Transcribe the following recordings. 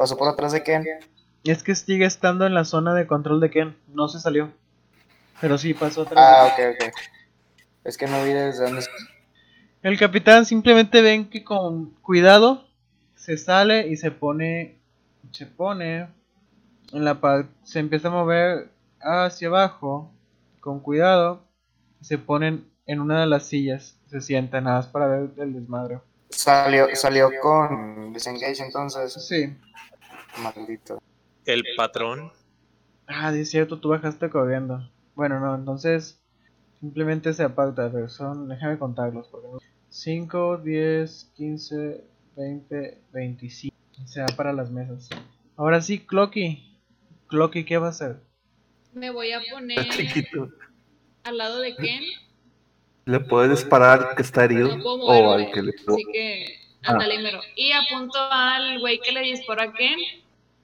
Pasó por atrás de Ken. Es que sigue estando en la zona de control de Ken. No se salió. Pero sí pasó atrás. Ah, ok, ok. Es que no vi desde dónde. El capitán simplemente ven que con cuidado se sale y se pone. Se pone. En la. Se empieza a mover hacia abajo. Con cuidado. Se ponen en una de las sillas. Se sientan nada más para ver el desmadre. Salió, salió con Disengage entonces. Sí. Maldito. El patrón. Ah, es cierto, tú bajaste corriendo. Bueno, no, entonces simplemente se aparta. Ver, son, déjame contarlos. Porque 5, 10, 15, 20, 25. Se va para las mesas. Ahora sí, Clocky. Clocky, ¿qué va a hacer? Me voy a poner Chiquito. al lado de Ken. Le puedes disparar al que está herido No puedo o al que le Así que, ándale, mero. Y apunto al güey que le disparó a Ken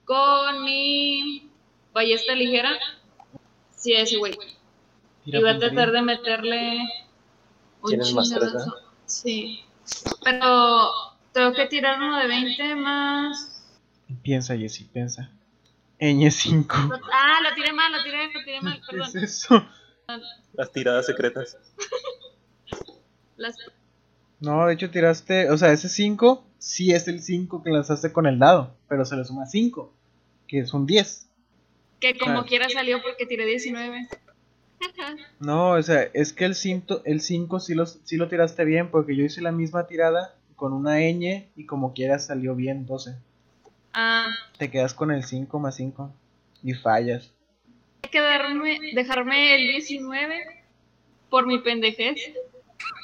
con mi ballesta ligera. Sí, ese güey. Y voy a tratar de meterle un Tienes más tres, chingadazo. Sí. Pero tengo que tirar uno de 20 más. Piensa, Jessy, piensa. Ñ 5. Ah, lo tiré mal, lo tiré, lo tiré mal, ¿Qué perdón. es eso? Las tiradas secretas. Las- No, de hecho tiraste, o sea, ese 5 sí es el 5 que lanzaste con el dado, pero se le suma 5, que es un 10. que como Claro. quiera salió porque tiré 19. No, o sea, es que el 5 el cinco sí, lo, sí lo tiraste bien, porque yo hice la misma tirada con una ñ y como quiera salió bien 12. Ah, Te quedas con el 5 más 5 y fallas. hay que darme, dejarme el 19 por mi pendejez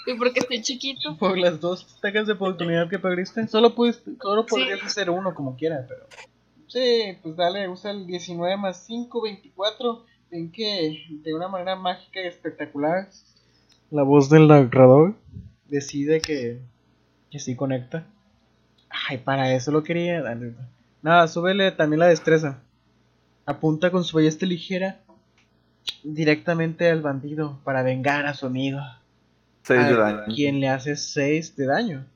y porque estoy chiquito. Por las dos ataques de oportunidad que perdiste, solo, pudiste, solo podrías hacer uno como quiera, pero... Sí, pues dale, usa el 19 más 5, 24. Ven que de una manera mágica y espectacular, la voz del narrador decide que, que sí conecta. Ay, para eso lo quería. dale. Nada, súbele también la destreza. Apunta con su ballesta ligera directamente al bandido para vengar a su amigo. 6 de a daño. quien le hace 6 de daño.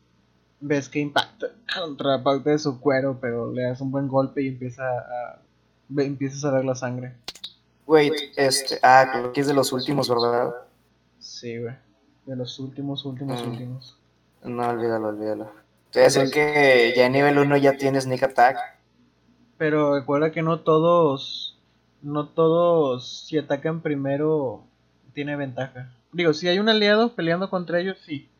Ves que impacta contra parte de su cuero, pero le das un buen golpe y empieza a, ve- empiezas a ver la sangre. Wait, este. Ah, creo que es de los últimos, ¿verdad? Sí, güey. De los últimos, últimos, Mm. últimos. No, olvídalo, olvídalo. Te voy a decir que ya en nivel 1 ya tienes Sneak Attack. Pero recuerda que no todos, no todos, si atacan primero, tiene ventaja. Digo, si hay un aliado peleando contra ellos, sí.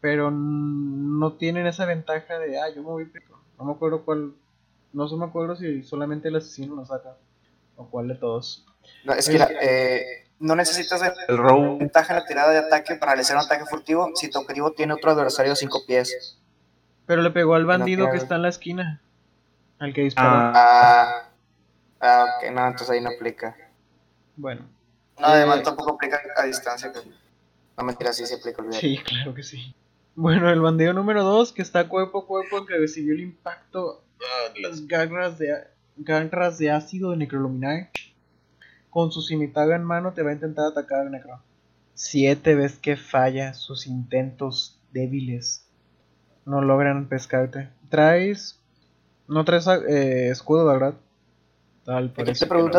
Pero no tienen esa ventaja de, ah, yo me voy primero. No me acuerdo cuál, no se me acuerdo si solamente el asesino lo saca. O cuál de todos. No, es que mira, eh, no necesitas El row ventaja en la tirada de ataque para realizar un ataque furtivo si tu objetivo tiene otro adversario de 5 pies. Pero le pegó al bandido que está en la esquina. Al que disparó. Ah, Ah, ah, ok, no, entonces ahí no aplica. Bueno, No, además tampoco aplica a distancia. que- No mentira, sí se aplica, olvídalo. sí, claro que sí. Bueno, el bandido número 2, que está cuerpo a cuerpo, que recibió el impacto ah, de las garras de, garras de ácido de Necroluminar. Con su cimitarra en mano te va a intentar atacar, Necro. Siete ves que falla sus intentos débiles. No logran pescarte. Traes... No traes eh, escudo, ¿verdad? Tal, ¿Qué parece te que no.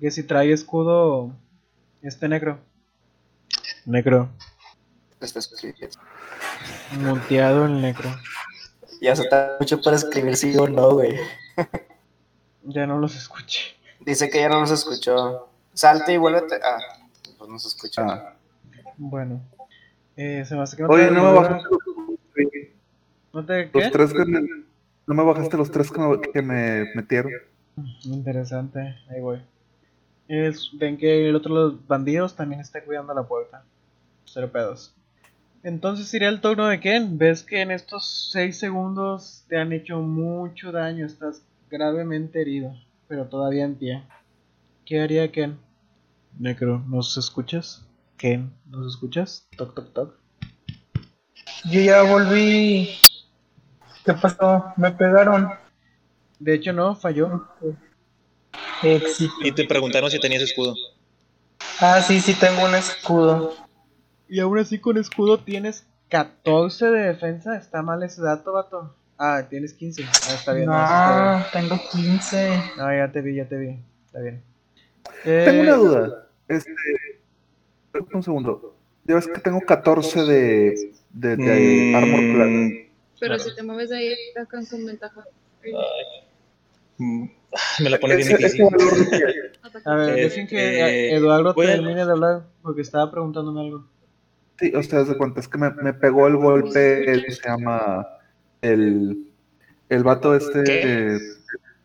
Que si trae escudo este necro. Necro. Está escrito. Monteado el necro. Ya se está mucho para escribir sí o no, güey. Ya no los escuché. Dice que ya no nos escuchó. Salte y vuélvete. Ah, pues no se escucha. ah. Bueno. Eh, se me hace que no Oye, no me bajaste los, ¿No te los qué? tres que me, no me bajaste los tres que me, que me metieron. Interesante. Ahí voy. Es, ven que el otro de los bandidos también está cuidando la puerta. Cero pedos. Entonces iría el turno de Ken. Ves que en estos 6 segundos te han hecho mucho daño. Estás gravemente herido. Pero todavía en pie. ¿Qué haría Ken? Necro, ¿nos escuchas? Ken, ¿nos escuchas? Toc, toc, toc. Yo ya volví. ¿Qué pasó? Me pegaron. De hecho, no, falló. Éxito. Y te preguntaron si tenías escudo. Ah, sí, sí tengo un escudo. Y aún así con escudo tienes 14 de defensa. Está mal ese dato, vato. Ah, tienes 15. Ah, está bien. no, está tengo 15. bien. No, ya te vi, ya te vi. Está bien. Tengo una Eh, duda. Este, un segundo. Ya ves que tengo 14 de, de, de Armor Class. Pero Claro. si te mueves de ahí, te sacan con ventaja. Mm, Me la pone bien difícil. A ver, Este, dejen que eh, Eduardo termine de hablar porque estaba preguntándome algo. Sí, o sea, de cuenta, es que me, me pegó el golpe, el que se llama el, el vato este, eh,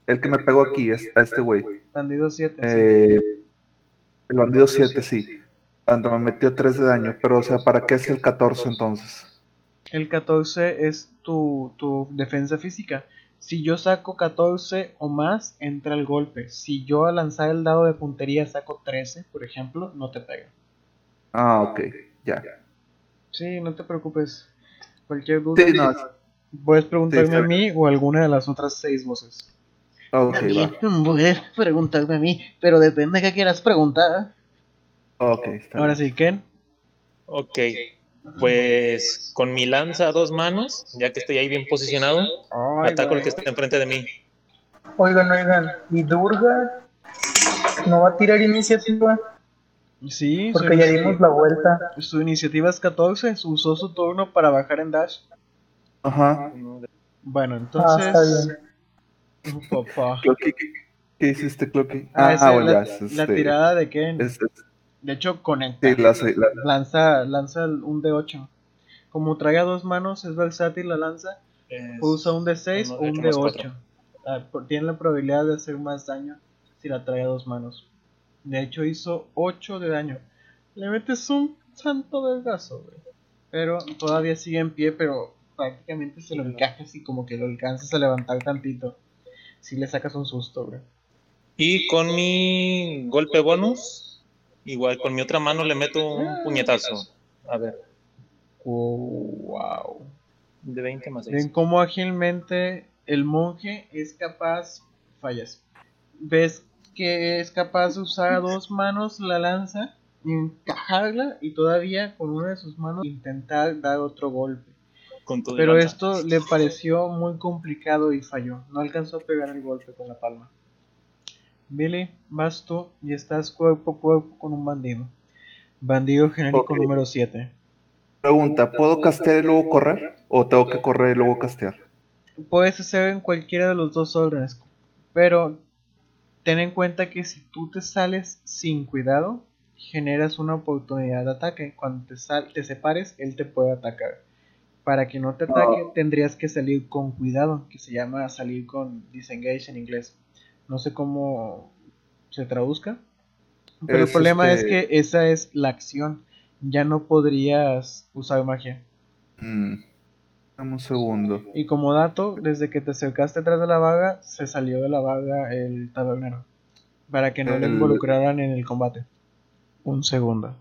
el que me pegó aquí, es, a este güey. Bandido 7. Eh, el bandido 7, sí. Cuando me metió 3 de daño, pero o sea, ¿para qué es el 14 entonces? El 14 es tu, tu defensa física. Si yo saco 14 o más, entra el golpe. Si yo al lanzar el dado de puntería saco 13, por ejemplo, no te pega. Ah, ok, ya. Sí, no te preocupes. Cualquier duda, Sí, no, puedes preguntarme a mí o a alguna de las otras seis voces. ok, va. Puedes preguntarme a mí, pero depende de qué quieras preguntar. Ok, está Ahora bien. sí, Ken. Ok, pues con mi lanza a dos manos, ya que estoy ahí bien posicionado, ataco güey. que está enfrente de mí. Oigan, oigan, ¿y Durga no va a tirar iniciativa? Sí, su, Porque ya dimos la vuelta. su iniciativa es 14, usó su turno para bajar en dash. Ajá. Bueno, Ah, entonces... está bien. Papá. Clocky, ¿qué, qué hiciste, Clocky? Ah, Ah, bueno, la, ya, es, la este, tirada de Ken. es- es- De hecho, conecta. sí, la, la- Lanza, lanza el- un D8. Como trae a dos manos, es versátil la lanza. Es- Usa un D6 uno o de un ocho más D8. cuatro. Ah, tiene la probabilidad de hacer más daño si la trae a dos manos. De hecho, hizo 8 de daño. Le metes un santo vergazo, güey. Pero todavía sigue en pie, pero prácticamente se lo encajas y como que lo alcanzas a levantar tantito. Si le sacas un susto, güey. Y con mi golpe bonus, igual con mi otra mano le meto un puñetazo. A ver, wow. de 20 más Ven 6. cómo ágilmente el monje es capaz. Fallas. Ves que es capaz de usar a dos manos la lanza, encajarla y todavía con una de sus manos intentar dar otro golpe. Con Pero esto le pareció muy complicado y falló. No alcanzó a pegar el golpe con la palma. Billy, vas tú y estás cuerpo a cuerpo con un bandido. Bandido genérico número 7. Pregunta, ¿puedo castear y luego correr? ¿O tengo que correr y luego castear? Puedes hacer en cualquiera de los dos órdenes, pero ten en cuenta que si tú te sales sin cuidado, generas una oportunidad de ataque. Cuando te, sal- te separes, él te puede atacar. Para que no te ataque, tendrías que salir con cuidado, que se llama salir con disengage en inglés. No sé cómo se traduzca, pero el problema es este- que esa es la acción. Ya no podrías usar magia. Mm, Dame un segundo. Y como dato, desde que te acercaste atrás de la vaga, se salió de la vaga el tabernero. Para que no El- involucraran en el combate. Un segundo.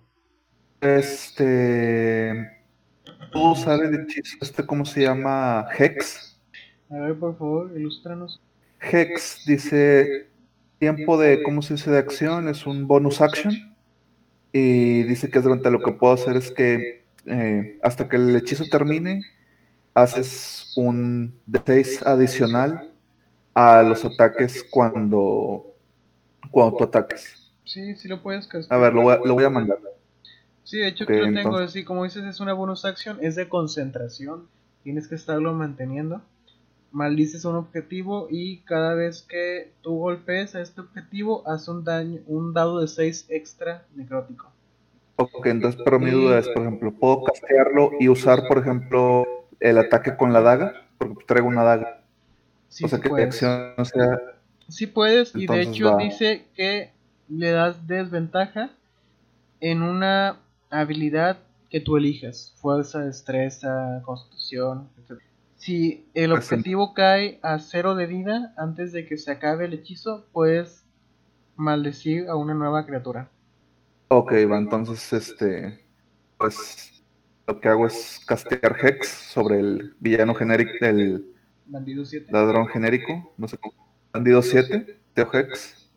Este. ¿Puedo usar el hechizo este, cómo se llama? Hex. A ver, por favor, ilústranos. Hex dice tiempo de, ¿cómo se dice? De acción, es un bonus action. Y dice que es durante lo que puedo hacer es que eh, hasta que el hechizo termine, haces un D6 adicional a los ataques cuando, cuando tú ataques. Sí, sí lo puedes A castar. ver, lo voy a, lo voy a mandar. Sí, de hecho aquí lo tengo. entonces- Así como dices, es una bonus action, es de concentración. Tienes que estarlo manteniendo. Maldices un objetivo y cada vez que tú golpees a este objetivo, hace un daño, un dado de 6 extra necrótico. Ok, entonces, pero mi duda es, por ejemplo, ¿puedo castearlo y usar, por ejemplo, el ataque con la daga? Porque traigo una daga. Sí, o sea, sí que puedes. acción no sea... Sí puedes, y de hecho va. dice que le das desventaja en una habilidad que tú elijas. Fuerza, destreza, constitución, etc. Si el objetivo cae a cero de vida antes de que se acabe el hechizo, puedes maldecir a una nueva criatura. Ok, va, entonces, este, pues, lo que hago es castear Hex sobre el villano genérico, el Bandido 7. ladrón genérico, no sé cómo, bandido 7, Teo Hex,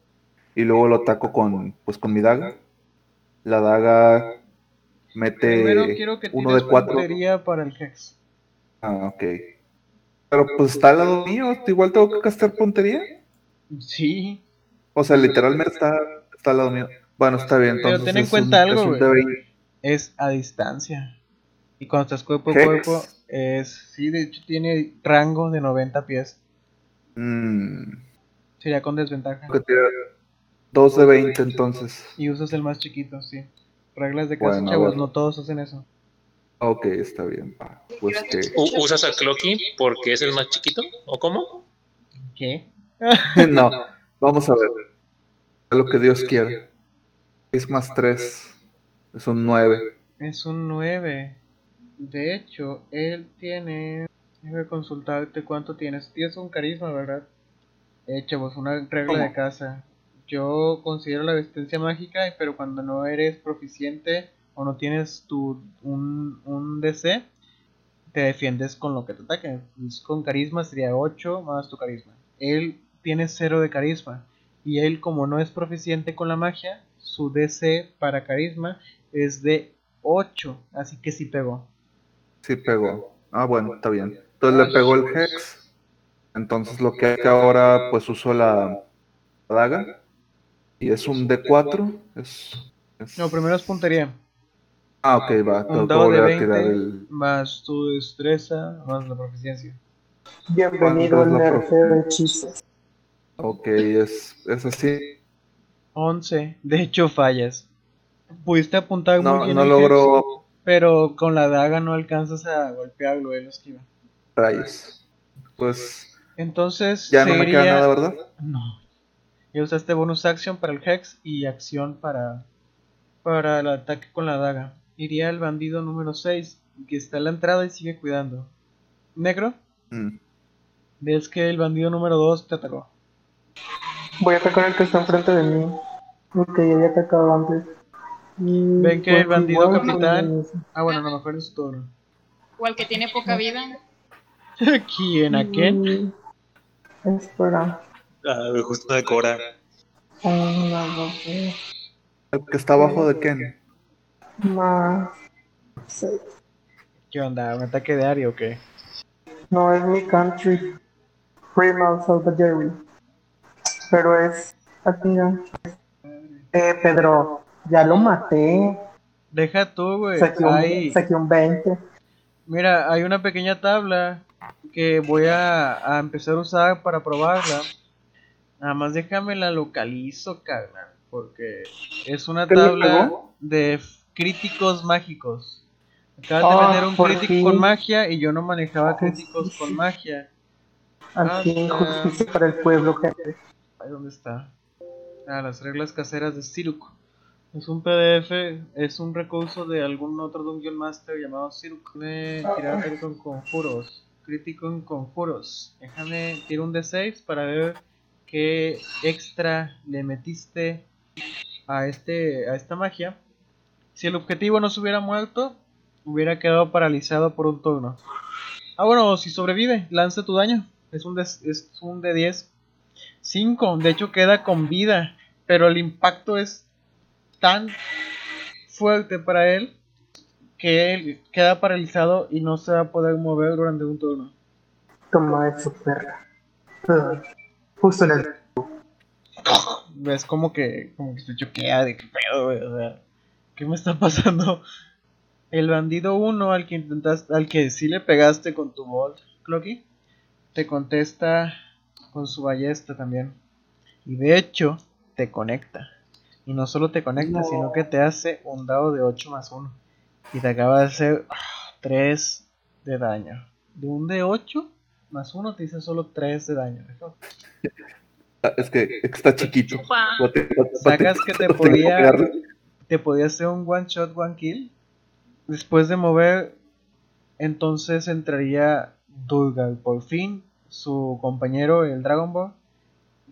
y luego lo ataco con, pues, con mi daga. La daga mete Primero quiero que uno de cuatro. para el Hex. Ah, ok. Pero pues está al lado mío, igual tengo que gastar puntería. Sí. O sea, literalmente está, está al lado mío. Bueno, está bien. Pero Entonces ten en cuenta un- algo, es un güey. de 20. Es a distancia. Y cuando estás cuerpo a cuerpo, es. Sí, de hecho tiene rango de 90 pies. Mm, Sería con desventaja. que tirar dos de 20 entonces. Y usas el más chiquito, sí. Reglas de casa, Bueno, chavos, no todos hacen eso. Ok, está bien. Pues que. ¿Usas a Clocky porque es el más chiquito? ¿O cómo? ¿Qué? no, vamos a ver. A lo que Dios quiera. Es más 3. Es un 9. Es un 9. De hecho, él tiene. Déjame consultarte cuánto tienes. Tienes un carisma, ¿verdad? Eh, chavos, una regla ¿Cómo? de casa. Yo considero la resistencia mágica, pero cuando no eres proficiente o no tienes tu un, un DC, te defiendes con lo que te ataque. Pues, Con carisma sería 8 más tu carisma. Él tiene 0 de carisma. Y él, como no es proficiente con la magia, su DC para carisma es de 8. Así que sí pegó. Sí pegó. Ah, bueno, está bien. Entonces le pegó el Hex. Entonces lo que hace ahora, pues uso la la daga. Y es un D4. Es, es- No, primero es puntería. Ah, ok, va. Tengo Un dado de volver a 20 tirar el. más tu destreza más la proficiencia. Bienvenido al ¿Cuánto es la nerfeo de hechizos. Ok, es, es así. 11. De hecho, fallas. Pudiste apuntar muy No, bien no Hex, pero con la daga no alcanzas a golpearlo, él lo esquiva. rayos. Pues Entonces, ya no me queda nada, ¿verdad? No. Ya usaste bonus action para el Hex y acción para, para el ataque con la daga. Iría el bandido número 6, que está en la entrada y sigue cuidando. Negro, Mm. ves que el bandido número 2 te atacó. Voy a atacar al que está enfrente de mí. Ok, ya había atacado antes. Y, Ven que el bandido igual, capitán- pues, Ah, bueno, a lo mejor es su turno. O el que tiene poca vida. ¿Quién? ¿A quién? Espera. Ah, justo de Cora. Una, dos, tres, El que está abajo de Ken. Más. seis. ¿Qué onda? ¿Un ataque de área o qué? No es mi country. Primal Salvadori. Pero es. Aquí ya. Eh, Pedro, ya lo maté. Deja tú, güey. Saqué un, Hay- saqué un 20. Mira, hay una pequeña tabla que voy a, a empezar a usar para probarla. Nada más déjame la localizo, carnal. Porque es una ¿Qué le tabla de críticos mágicos. Acabas Ah, de meter un por crítico fin. con magia y yo no manejaba críticos con magia. Aquí, Ah, justicia para el pueblo, gente. Dónde está. Ah, las reglas caseras de Siruk. Es un PDF, es un recurso de algún otro Dungeon Master llamado Siruk. De tirar con conjuros. Crítico en conjuros. Déjame tirar un D6 para ver qué extra le metiste a este a esta magia. Si el objetivo no se hubiera muerto, hubiera quedado paralizado por un turno. Ah, bueno, si sobrevive, lanza tu daño. Es un, des- es un de 10. 5. De hecho, queda con vida. Pero el impacto es tan fuerte para él que él queda paralizado y no se va a poder mover durante un turno. Toma eso, perra. Ugh. Justo en el. Ves como que, como que se choquea de qué pedo, güey. O sea, ¿qué me está pasando? El bandido 1 al que intentaste, al que sí le pegaste con tu bolt, Clocky, te contesta con su ballesta también. Y de hecho, te conecta. Y no solo te conecta, No. sino que te hace un dado de 8 más 1. Y te acaba de hacer 3 de daño. De un de 8 más 1 te dice solo 3 de daño. Ah, Es que está chiquito. Sacas que te podía-. Te podía hacer un one shot, one kill. Después de mover, entonces entraría Dulgar. Por fin, su compañero, el Dragon Ball,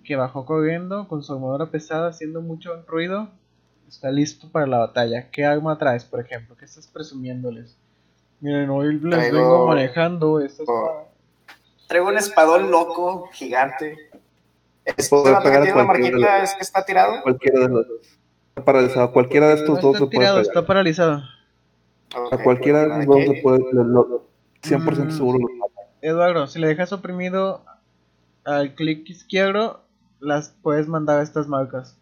que bajó corriendo con su armadura pesada, haciendo mucho ruido, está listo para la batalla. ¿Qué arma traes, por ejemplo? ¿Qué estás presumiéndoles? Miren, hoy les Traigo- vengo manejando esta espada. Traigo un espadón loco, gigante. Este Puedo vato que pegar a cualquiera es que está tirado. Cualquiera de los dos. Paralizado. Cualquiera de No estos dos está se puede tirado, pegar. está paralizado. A cualquiera de los dos se puede. lo- lo- 100% Mm. seguro lo mata. Eduardo, si le dejas oprimido al clic izquierdo, las puedes mandar a estas marcas.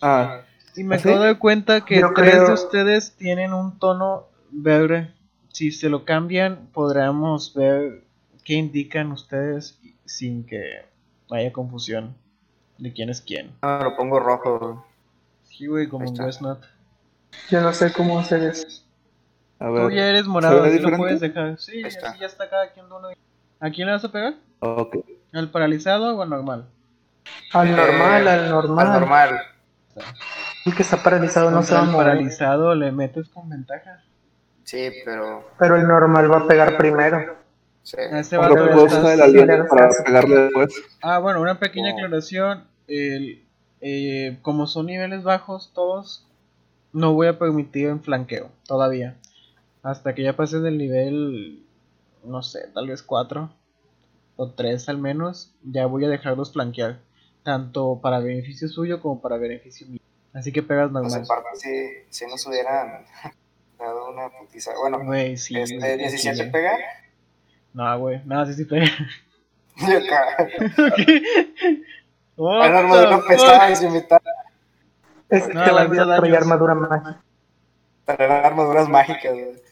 Ah, Y me ¿Ah, sí? acabo de cuenta que Yo tres creo- de ustedes tienen un tono verde. Si se lo cambian, podremos ver qué indican ustedes sin que haya confusión de quién es quién. Ah, lo pongo rojo. Sí, güey, como está. Westnut. Yo no sé cómo hacer eso. a Tú ya eres morado, ve así lo puedes dejar. Sí, está. así ya está cada quien uno. ¿A quién le vas a pegar? Ok. ¿Al paralizado o al normal? Al normal, Eh, al normal. Al normal. El que está paralizado no se va a mover. paralizado le metes con ventaja. Sí, pero. Pero el normal va a pegar primero. Sí. A aliento le para das- pegarle después. Ah, bueno, una pequeña Oh. aclaración. El, eh, como son niveles bajos todos, no voy a permitir en flanqueo todavía. Hasta que ya pases del nivel, no sé, tal vez 4 o 3 al menos, ya voy a dejarlos flanquear. Tanto para beneficio suyo como para beneficio mío. Así que pegas Pues normal. en parte sí, sí nos hubieran dado una putiza. Bueno, Güey, sí. este güey, 17 sí. pega. No, güey, no, sí, sí pega. Yo What Era armadura pesada y se mitad. Es que No, te va a traer armadura mágica. Traer armaduras mágicas. güey.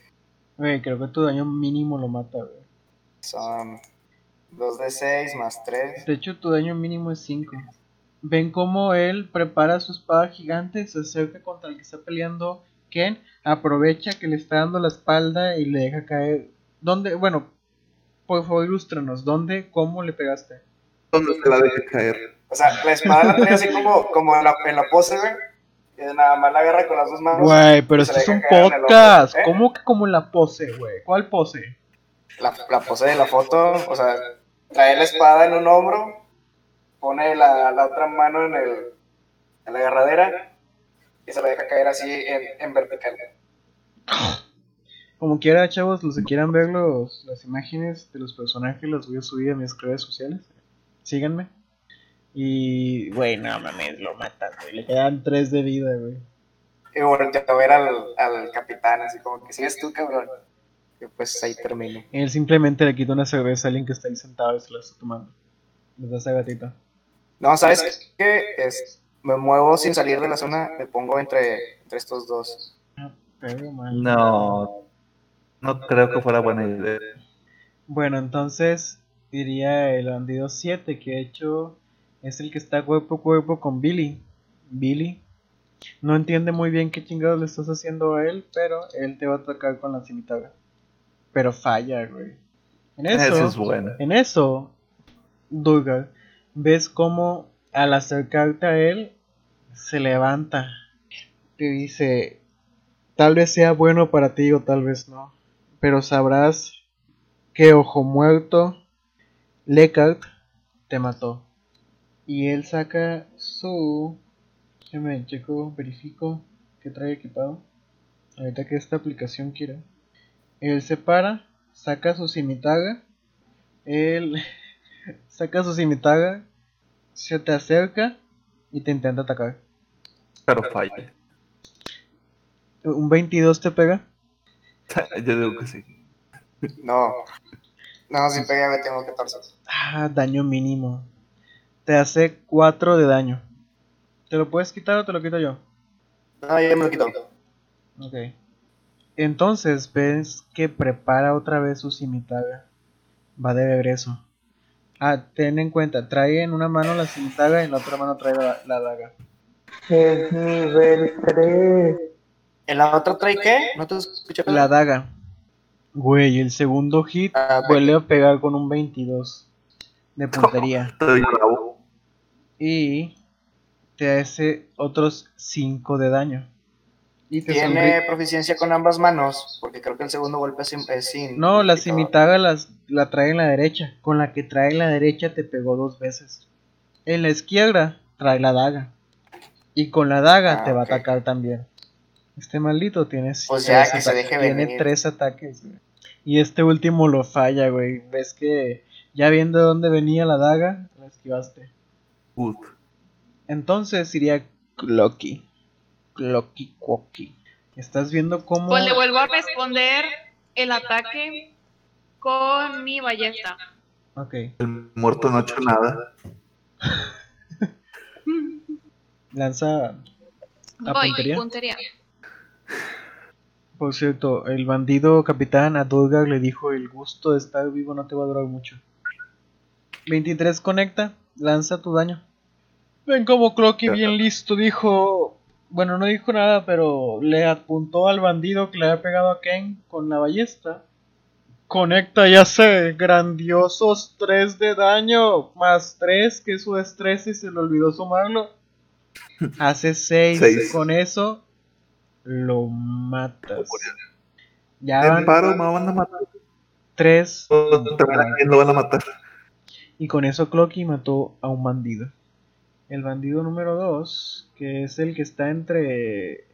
Güey, creo que tu daño mínimo lo mata, güey. Son 2 de 6 más 3. De hecho, tu daño mínimo es 5. Ven cómo él prepara su espada gigante, se acerca contra el que está peleando Ken, aprovecha que le está dando la espalda y le deja caer. ¿Dónde? Bueno, por favor, ilústranos. ¿Dónde? ¿Cómo le pegaste? ¿Dónde se la deje caer? O sea, la espada la tenía así como, como en, la, en la pose, güey. Y nada más la agarra con las dos manos. Güey, pero esto es un podcast. ¿eh? ¿Cómo que como en la pose, güey? ¿Cuál pose? La, la pose de la foto, o sea, trae la espada en un hombro, pone la, la otra mano en, el, en la agarradera y se la deja caer así en, en vertical. Como quiera, chavos, los que quieran ver los, las imágenes de los personajes, las voy a subir a mis redes sociales. Síganme. Y, güey, no mames, lo matan, güey. Le quedan 3 de vida, güey. Y volteó a ver al, al capitán, así como que sigues tú, cabrón. Y pues ahí termino. Él simplemente le quita una cerveza a alguien que está ahí sentado y se la está tomando. Les da esa gatita. No, ¿sabes qué? Es, me muevo sin salir de la zona, me pongo entre, entre estos dos. Pero, man. No. No creo que fuera buena idea. Bueno, entonces diría el bandido 7, que de hecho es el que está cuerpo a cuerpo con Billy. Billy no entiende muy bien qué chingados le estás haciendo a él, pero él te va a atacar con la cimitarra. Pero falla, güey. En eso, Eso es bueno. en eso, Durgar, ves como al acercarte a él, se levanta. Te dice, tal vez sea bueno para ti o tal vez no. Pero sabrás que Ojo Muerto, Lekart, te mató. Y él saca su... Déjame checo, verifico que trae equipado. Ahorita que esta aplicación quiera. Él se para, saca su cimitarra. Él saca su cimitarra, se te acerca y te intenta atacar. Pero falla. ¿Un 22 te pega? Yo digo que sí. No. No, si pega, me tengo 14. Ah, daño mínimo. Te hace 4 de daño. ¿Te lo puedes quitar o te lo quito yo? No, ya me lo quito. Ok. Entonces ves que prepara otra vez su cimitarra. Va de regreso. Ah, ten en cuenta, trae en una mano la cimitarra y en la otra mano trae la, la daga. Es nivel 3. ¿En la otra trae qué? ¿No te escuché? La daga. Güey, el segundo hit Ah, vuelve a pegar con un 22 de puntería. Estoy bravo. Y te hace otros 5 de daño. Y te Tiene sonríe. proficiencia con ambas manos, porque creo que el segundo golpe es sin. es sin No, la cimitarra las, la trae en la derecha. Con la que trae en la derecha te pegó dos veces. En la izquierda trae la daga. Y con la daga Ah, te va a atacar también. Este maldito tiene, Pues tres que se deje tiene venir. tres ataques. güey. Y este último lo falla, güey. Ves que ya viendo de dónde venía la daga, la esquivaste. Good. Entonces iría Clocky. Clocky Quocky. Estás viendo cómo. Pues le vuelvo a responder el ataque con mi ballesta. Ok. El muerto no ha hecho nada. Lanza a Voy, puntería. puntería. Por cierto, el bandido capitán a Dulgar le dijo el gusto de estar vivo no te va a durar mucho. 23 conecta, lanza tu daño. Ven como Clocky bien listo, dijo... Bueno, no dijo nada, pero le apuntó al bandido que le había pegado a Ken con la ballesta. Conecta y hace grandiosos 3 de daño, más 3, que es su destreza y se le olvidó sumarlo. Hace 6, Seis. con eso lo matas. Ya En van paro, me van a matar. 3 También a quién lo van a matar. Y con eso Clocky mató a un bandido. El bandido número 2, que es el que está entre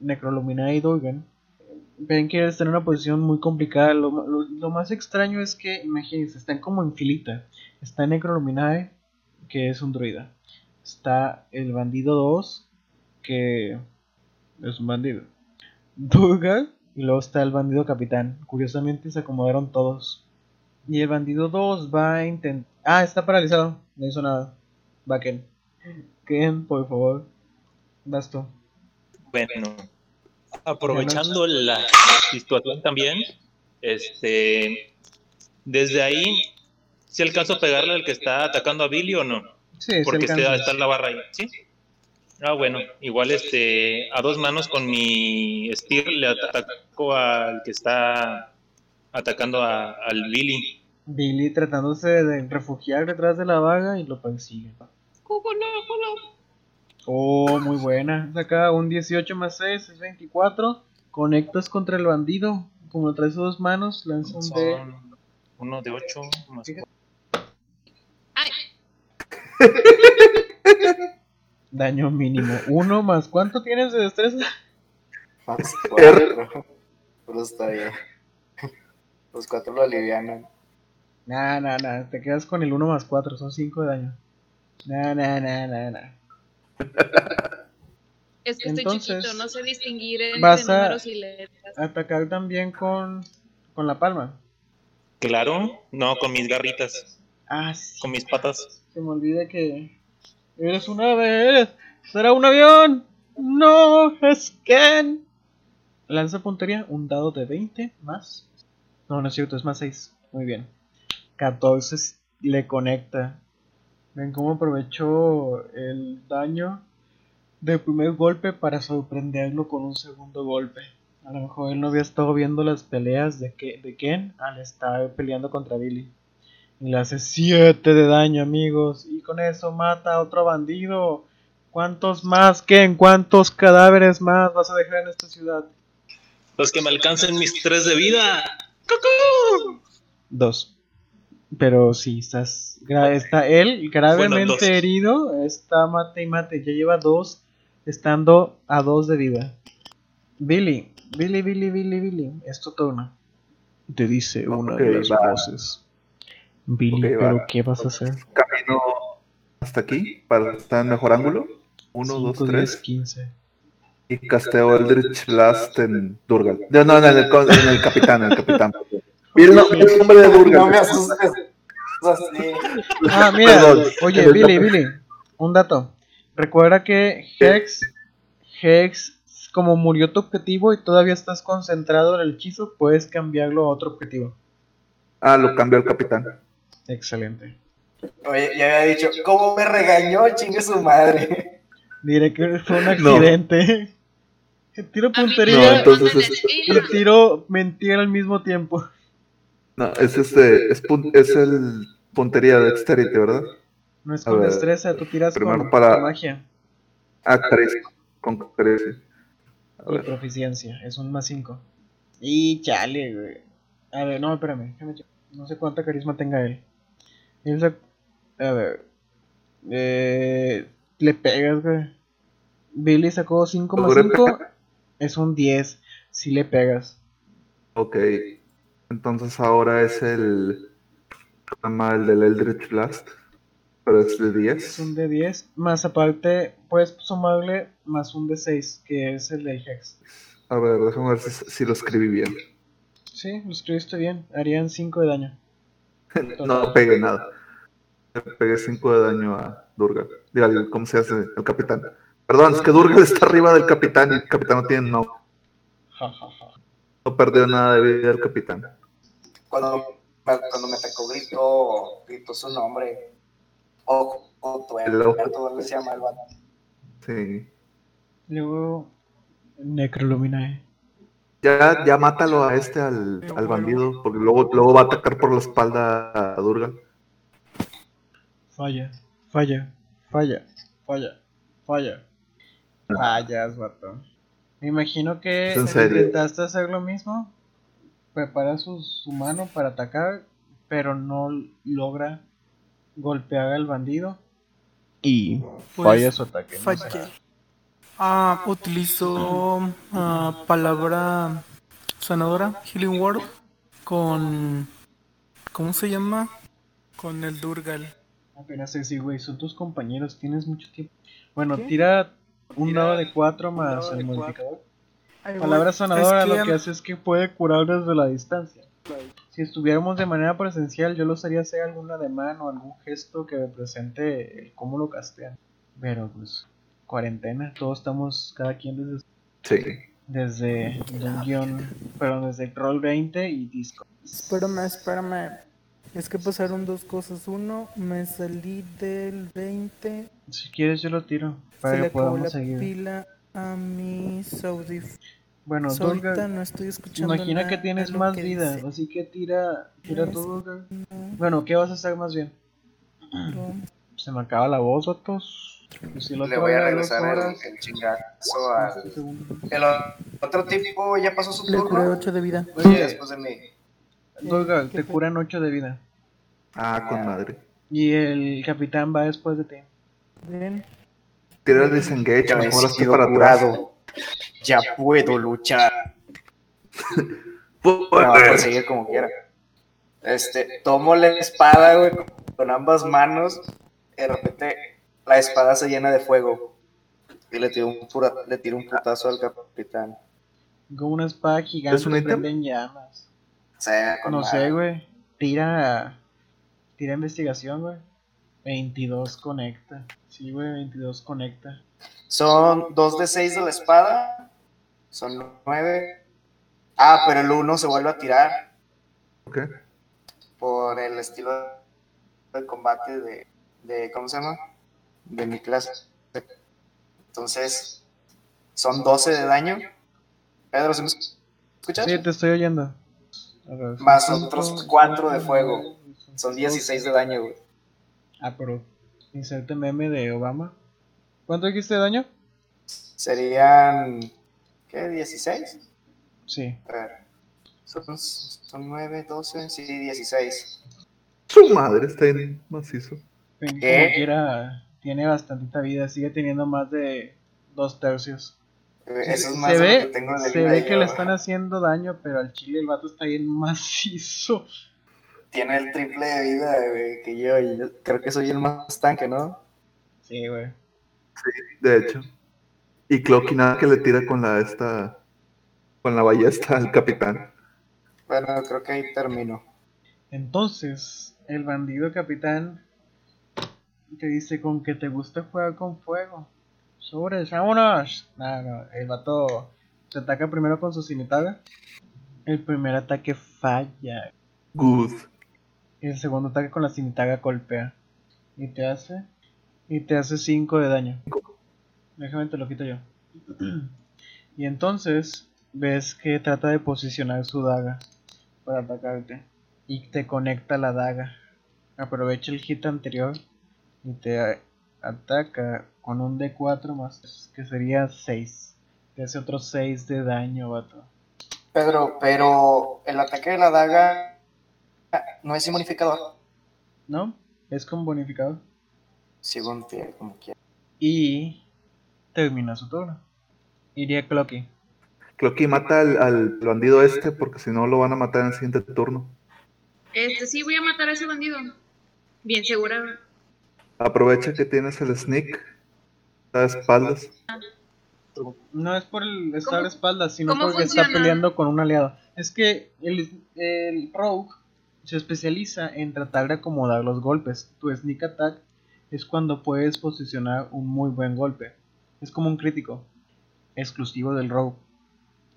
Necrolumina y Dolgan. Ven que está en una posición muy complicada. Lo, lo- lo más extraño es que, imagínense, están como en filita. Está Necroluminae, que es un druida. Está el bandido 2, que es un bandido. Durga, y luego está el bandido capitán. Curiosamente se acomodaron todos. Y el bandido 2 va a intentar... Ah, está paralizado. No hizo nada. Va Ken. Ken, por favor. Vas tú. Bueno, aprovechando la situación también, este, desde ahí, si alcanzo a pegarle al que está atacando a Billy o no, Sí, se porque está, alcanza. está en la barra ahí, ¿sí? Ah, bueno, igual este, a dos manos con mi Spear le ataco al que está atacando a- al Billy. Billy tratándose de refugiar detrás de la vaga y lo persigue. Oh, muy buena. Saca un 18 más 6, es 24. Conectas contra el bandido. Como lo traes a dos manos, lanza un de. Uno de ocho más Fíjate. Ay, Daño mínimo. Uno más. ¿Cuánto tienes de destreza? Más cuatro. Pero está bien. Los cuatro lo alivianan. Nah, nah, nah. Te quedas con el 1 más 4. Son 5 de daño. Nah, nah, nah, nah, nah. es que Entonces, estoy chiquito, no sé distinguir entre vas a- números y letras. Atacar también con. Con la palma. Claro, no, con mis garritas, Ah, sí. con mis patas. Se me olvida que. Eres un ave, eres. ¡Será un avión! ¡No! ¡Es Ken! Lanza puntería, un dado de 20 más. No, no es cierto, es más 6. Muy bien. 14 s- le conecta. Ven cómo aprovechó el daño del primer golpe para sorprenderlo con un segundo golpe. A lo mejor él no había estado viendo las peleas de, Ke- de Ken al estar peleando contra Billy. Y le hace 7 de daño, amigos. Y con eso mata a otro bandido. ¿Cuántos más, Ken? ¿Cuántos cadáveres más vas a dejar en esta ciudad? Los que me alcancen mis tres de vida. Dos. Pero sí, estás, está él gravemente herido. Está mate y mate. Ya lleva dos, estando a dos de vida. Billy, Billy, Billy, Billy, Billy. Es tu turno. Te dice una de las va. voces. Billy, ¿pero va. qué vas a hacer? Camino hasta aquí para estar en mejor ángulo. 1, 2, 5, 10, 3. 15. Y casteo Eldritch Blast en Durgal. No, no, en el, en el capitán, en el capitán. El, no- vi el nombre de No me Durgal. asustes. Ah, mira, Perdón. oye, Billy, Billy, un dato. Recuerda que Hex, Hex, como murió tu objetivo y todavía estás concentrado en el hechizo, puedes cambiarlo a otro objetivo. Ah, lo cambió el capitán. Excelente. Oye, ya había dicho, ¿cómo me regañó? Chingue su madre. Diré que fue un No. accidente. Tiro A mí puntería No, entonces es- y tiro mentira al mismo tiempo. No, es este, es, pun- es el puntería de Dexterity, ¿verdad? No es con ver, destreza, tú tiras primero con, para- magia Ah, 13. Con 13. A y ver. proficiencia. Es un más 5. Y chale, güey. A ver, no, espérame. No sé cuánta carisma tenga él. A ver. Eh, le pegas, güey. Billy sacó 5 más ¿Logré 5. Es un 10. Si le pegas. Ok. Entonces ahora es el. llama el del Eldritch Blast. Pero es de Es 10. un de 10. Más aparte, puedes sumarle más un de 6. Que es el del Hex. A ver, déjame ver si, si lo escribí bien. Sí, lo escribiste bien. Harían 5 de daño. No pegué nada. Le pegué 5 de daño a Durgal. Diga, ¿cómo se hace? El capitán. Perdón, es que Durgal está arriba del capitán y el capitán no tiene no. No perdió nada de vida el capitán. Cuando, cuando me atacó, gritó, gritó su nombre. O, o El ojo. todo se llama el vato. Sí. Luego, Necroluminae. Ya, ya mátalo a este, al, al bandido, porque luego, luego va a atacar por la espalda a Durgal. Falla, falla, falla, falla, falla. Fallas, vato. Me imagino que intentaste hacer lo mismo. Prepara su, su mano para atacar, pero no logra golpear al bandido. Y Pues, falla su ataque. no. Ah, utilizo ah, palabra sanadora, Healing Word, con. ¿Cómo se llama? Con el Durgal. Apenas sí, güey, son tus compañeros, tienes mucho tiempo. Bueno, tira un dado de 4 más el modificador. Ay, Palabra sanadora es que- lo que hace es que puede curar desde la distancia. Si estuviéramos de manera presencial, yo los haría hacer algún ademán o algún gesto que represente el cómo lo castean. Pero pues, cuarentena, todos estamos, cada quien desde, Sí. desde Dungeon, perdón, desde Roll 20 y Disco. Espérame, espérame. Es que pasaron dos cosas. Uno, me salí del 20. Si quieres, yo lo tiro Se para le que acabó la podamos seguir. pila a mis audífonos. Bueno, ahorita Durga, no estoy escuchando imagina nada que tienes más que vida, dice. así que tira, tira. No, Bueno, ¿qué vas a hacer más bien? no. Se me acaba la voz, vatos. Pues si Le voy a regresar el, el chingazo al. El otro tipo ya pasó su Le curé turno. 8 de vida. Oye, Después de mí. Durga, te curan 8 de vida. Ah, con madre. Y el capitán va después de ti. Bien. Tira el he mejor sido para atrás. curado. Ya puedo luchar. Va a perseguir como quiera. Este, tomo la espada, güey, con- ambas manos. Y de repente la espada se llena de fuego. Y le tiro un, pura- le tiro un putazo al capitán. Con una espada gigante ¿Es un prende en llamas. O sea, con No sé, güey. Tira. Tira investigación, güey. 22 conecta. Sí, güey, 22 conecta. Son dos de seis de la espada. Son nueve. Ah, pero el uno se vuelve a tirar Ok. por el estilo de combate de, de ¿cómo se llama? De mi clase. Entonces, son 12 de daño. Pedro, ¿se me escuchas? Sí, te estoy oyendo. Ver, Más otros cinco, cuatro de cuatro, fuego. Son 16 de daño, güey. Ah, pero. Inserte meme de Obama. ¿Cuánto dijiste de daño? Serían, ¿qué? ¿16? Sí. A ver. Son, son 9, 12, sí, 16. Su madre está en macizo. Como ¿Qué? quiera, tiene bastantita vida. Sigue teniendo más de dos tercios. Eso es más Se lo ve, que tengo se ve que le están haciendo daño, pero al chile el vato está bien macizo. Tiene el triple de vida, güey, que yo. y yo creo que soy el más tanque, ¿no? Sí, güey. De hecho. Y Clocky nada que le tira con la esta. Con la ballesta al capitán. Bueno, creo que ahí termino. Entonces, el bandido capitán te dice con que te gusta jugar con fuego. Sobres, vámonos. No, no, el vato te ataca primero con su cimitarra. El primer ataque falla. Good. El segundo ataque con la cimitarra golpea. Y te hace. Y te hace 5 de daño. Déjame te lo quito yo. y entonces ves que trata de posicionar su daga para atacarte. Y te conecta la daga. Aprovecha el hit anterior y te ataca con un D4 más, que sería 6. Te hace otro 6 de daño, vato. Pedro, pero el ataque de la daga no es inmunificador. ¿No? Es con bonificador. Según te, como quiera. Y termina su turno. Iría Clocky. Clocky mata al, al bandido este porque si no lo van a matar en el siguiente turno. Este, sí, voy a matar a ese bandido. Bien segura. Aprovecha que tienes el sneak. Está de espaldas. No es por el estar ¿Cómo- de espaldas, sino porque está peleando con un aliado. Es que el, el Rogue se especializa en tratar de acomodar los golpes. Tu sneak attack es cuando puedes posicionar un muy buen golpe. Es como un crítico exclusivo del Rogue.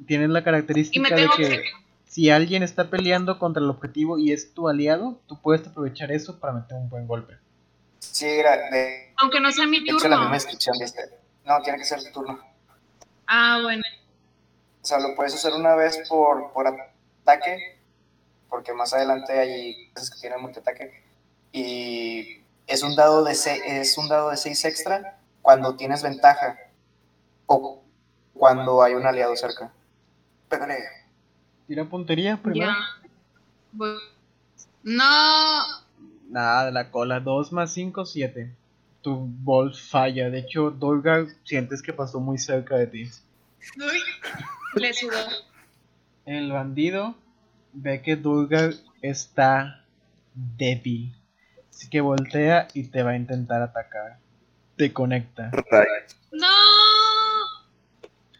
Tienes la característica de que que. si alguien está peleando contra el objetivo y es tu aliado, tú puedes aprovechar eso para meter un buen golpe. Sí, era de Aunque no sea mi hecho la turno. misma descripción de este. No, tiene que ser tu turno. Ah, bueno. O sea, lo puedes usar una vez por, por ataque, porque más adelante hay cosas que tienen multiataque. Y es un dado de 6, es un dado de 6 extra cuando tienes ventaja o cuando hay un aliado cerca. Pégale. Tira puntería primero. Ya. No. Nada, de la cola. 2 más 5, 7. Tu bol falla. De hecho, Dolgar sientes que pasó muy cerca de ti. Uy. Le sudó. El bandido ve que Dulgar está débil. Así que voltea y te va a intentar atacar. Te conecta No.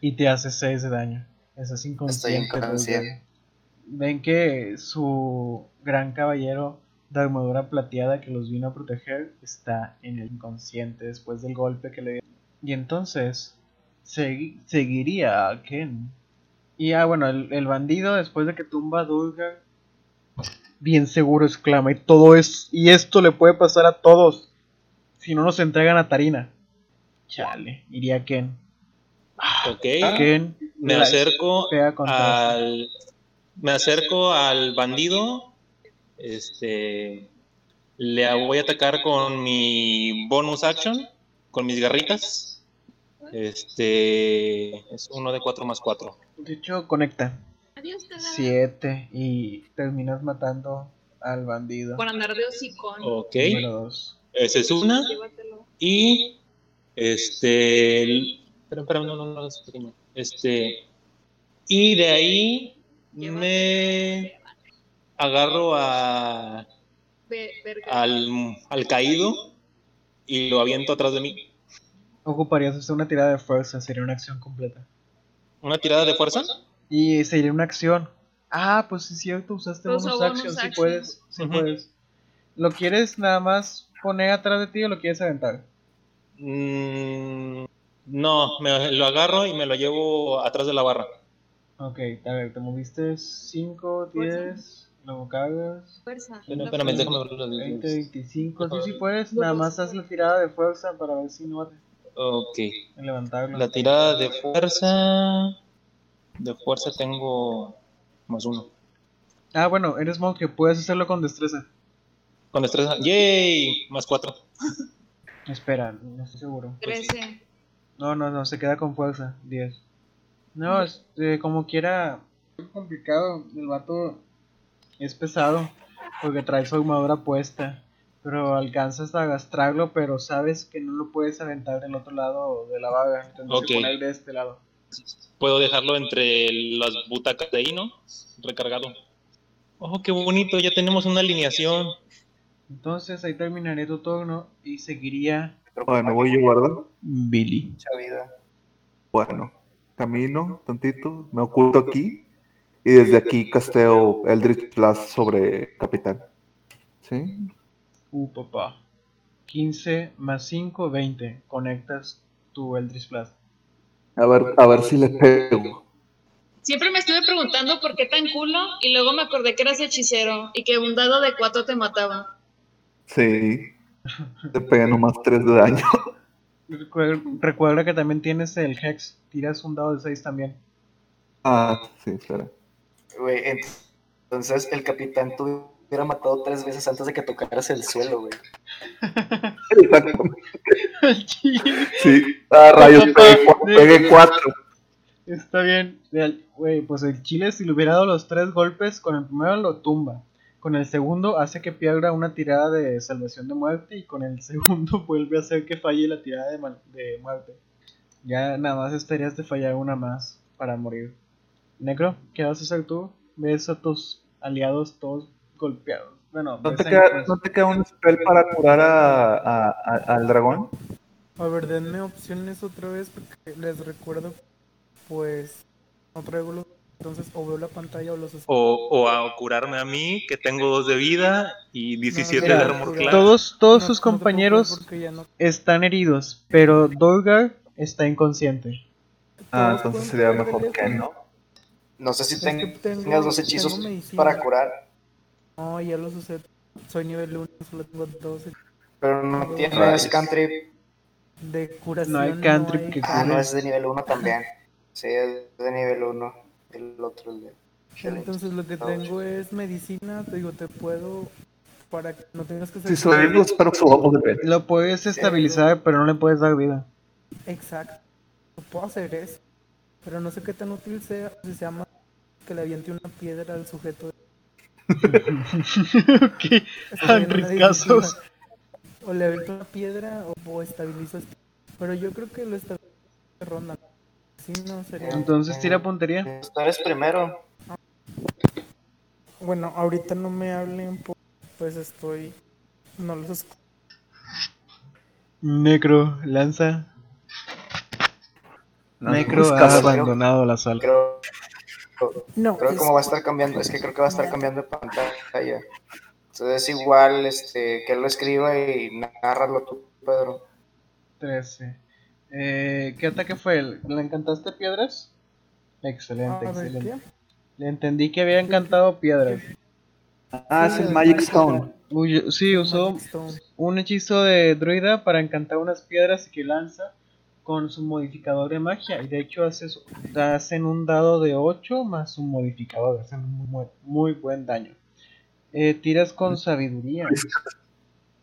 y te hace 6 de daño. Estás inconsciente. inconsciente. Dulgar. Ven que su gran caballero de armadura plateada que los vino a proteger está en el inconsciente después del golpe que le dio. Y entonces segui- seguiría a Ken. Y ah, bueno, el, el bandido después de que tumba a Dulgar, bien seguro exclama, y todo es, y esto le puede pasar a todos si no nos entregan a Tarina. Chale, iría Ken. Ok. Ken Me la- acerco al. Me acerco al bandido. Este. Le voy a atacar con mi bonus action. Con mis garritas. Este. Es uno de 4 más 4. De hecho, conecta. Adiós, te la- 7 y terminas matando al bandido. Por andar de hocicón. Ok. Número 2. Esa es una. Llévatelo. Y. Este. el- Espera, espera, no, no, no. Este. Y de ahí. Me agarro a. Al, al caído y lo aviento atrás de mí. Ocuparías hacer una tirada de fuerza, sería una acción completa. ¿Una tirada de fuerza? Y sería una acción. Ah, pues sí es cierto, usaste bonus bonus action, sí action. puedes, sí Ujú. puedes. ¿Lo quieres nada más poner atrás de ti o lo quieres aventar? Mm, no, me lo agarro y me lo llevo atrás de la barra. Ok, a ver, te moviste 5, 10, luego cargas, Fuerza. Espérame, espérame, déjame ver las 20, 25, sí, sí puedes, nada más haz la tirada de fuerza para ver si no vas Ok. a levantarlo. La tirada de fuerza. De fuerza tengo más uno. Ah, bueno, eres monje, puedes hacerlo con destreza. Con destreza. ¡Yay! Más cuatro. Espera, no estoy seguro. Trece. No, no, no, se queda con fuerza, 10. No, este, como quiera, es complicado, el vato es pesado, porque trae su armadura puesta, pero alcanzas a gastrarlo, pero sabes que no lo puedes aventar del otro lado de la vaga, tendrás que Ok. poner de este lado. Puedo dejarlo entre las butacas de ahí, ¿no? Recargado. Oh, qué bonito, ya tenemos una alineación. Entonces ahí terminaré tu turno y seguiría Bueno, voy yo, ¿verdad? Billy. Mucha vida. Bueno, camino tantito, me oculto aquí y desde aquí casteo Eldritch Blast sobre Capitán. ¿Sí? Uh, papá. 15 más 5, 20. Conectas tu Eldritch Blast. A ver, a ver si le pego. Siempre me estuve preguntando por qué tan culo y luego me acordé que eras hechicero y que un dado de cuatro te mataba. Sí. Te pega nomás 3 de daño. Recuer- Recuerda que también tienes el Hex. Tiras un dado de 6 también. Ah, sí, espera. Güey, ent- entonces el capitán te hubiera matado tres veces antes de que tocaras el suelo, güey. Exactamente. Sí. Ah, rayos, pegué, cu- pegué 4. Está bien. Güey, pues el chile si le hubiera dado los tres golpes, con el primero lo tumba. Con el segundo hace que pierda una tirada de salvación de muerte y con el segundo vuelve a hacer que falle la tirada de muerte. Ya nada más estarías de fallar una más para morir. Negro, ¿qué vas a hacer tú? Ves a tus aliados todos golpeados. Bueno, ¿No te, a queda. ¿No te queda un spell para curar a, a- a- al dragón? A ver, denme opciones otra vez porque les recuerdo, pues, no traigo los Entonces, o veo la pantalla o los. O, o a curarme a mí, que tengo dos de vida y 17 Mira, de armor class. Todos, todos No, sus no compañeros no- están heridos, pero Dolgar está inconsciente. Ah, entonces sería mejor que no. No sé si Es ten- tengo- tengas dos hechizos medicina. para curar, No, ya los usé. Soy nivel 1, solo tengo 12 pero no tienes cantrip. de curación. No hay cantrip que Ah, no, cure. es de nivel 1 también. Sí, es de nivel 1. El otro, el de. Entonces lo que tengo es medicina, te digo, te puedo para que no tengas que hacer Si espero que subamos de. Lo puedes estabilizar, pero no le puedes dar vida. Exacto. Puedo hacer eso. Pero no sé qué tan útil sea, si se llama que le aviente una piedra al sujeto. ¿Qué? Dice nada. O le aviento una piedra o, o estabilizo esto. Pero yo creo que lo estabilizo de ronda. Si no sería. Entonces tira puntería. Tú eres primero. Bueno, ahorita no me hablen, pues estoy. No los escucho. Necro, lanza. No, Necro es ha abandonado la sala. Creo, No, creo que es- como va a estar cambiando, es que creo que va a estar cambiando de pantalla. Entonces es igual este, que él lo escriba y narrarlo tú, Pedro. 13. Eh, ¿Qué ataque fue? él? ¿Le encantaste piedras? Excelente, a ver, excelente. ¿qué? Le entendí que había encantado piedras. Ah, es el Magic Stone. Uy, sí, usó un hechizo de druida para encantar unas piedras que lanza con su modificador de magia. Y de hecho hace su- hacen un dado de 8 más un modificador. Hacen muy, buen daño. Eh, tiras con sabiduría.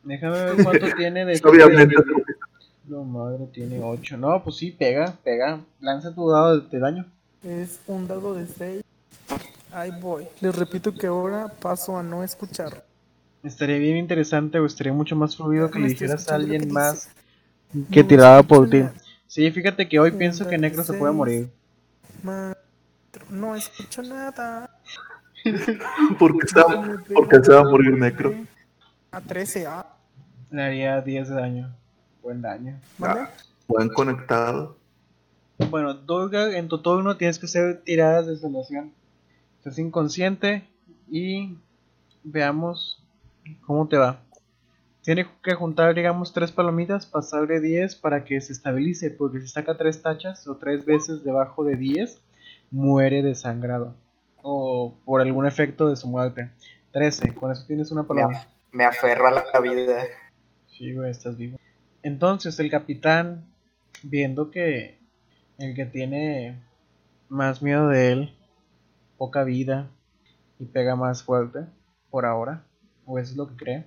Déjame ver cuánto tiene de Obviamente. No, madre, tiene 8. No, pues sí, pega, pega. Lanza tu dado de, de daño. Es un dado de 6. Ahí voy. Les repito que ahora paso a no escuchar. Estaría bien interesante o estaría mucho más fluido que Me le dijeras a alguien que más que No tiraba por ti. Sí, fíjate que hoy pienso que Necro se puede morir. No escucho nada. Porque, está, porque se va a morir Necro. A 13, ah. Le haría 10 de daño. Buen daño. ¿Vale? Buen conectado. Bueno, Dolgar, en tu turno tienes que hacer tiradas de salvación. Estás inconsciente y veamos cómo te va. Tiene que juntar, digamos, tres palomitas, pasar de 10 para que se estabilice, porque si saca tres tachas o tres veces debajo de 10, muere desangrado. O por algún efecto de su muerte. 13, con eso tienes una af- me aferro a la vida. Sí, güey, estás vivo. Entonces el capitán, viendo que el que tiene más miedo de él, poca vida y pega más fuerte, por ahora, o eso es lo que cree,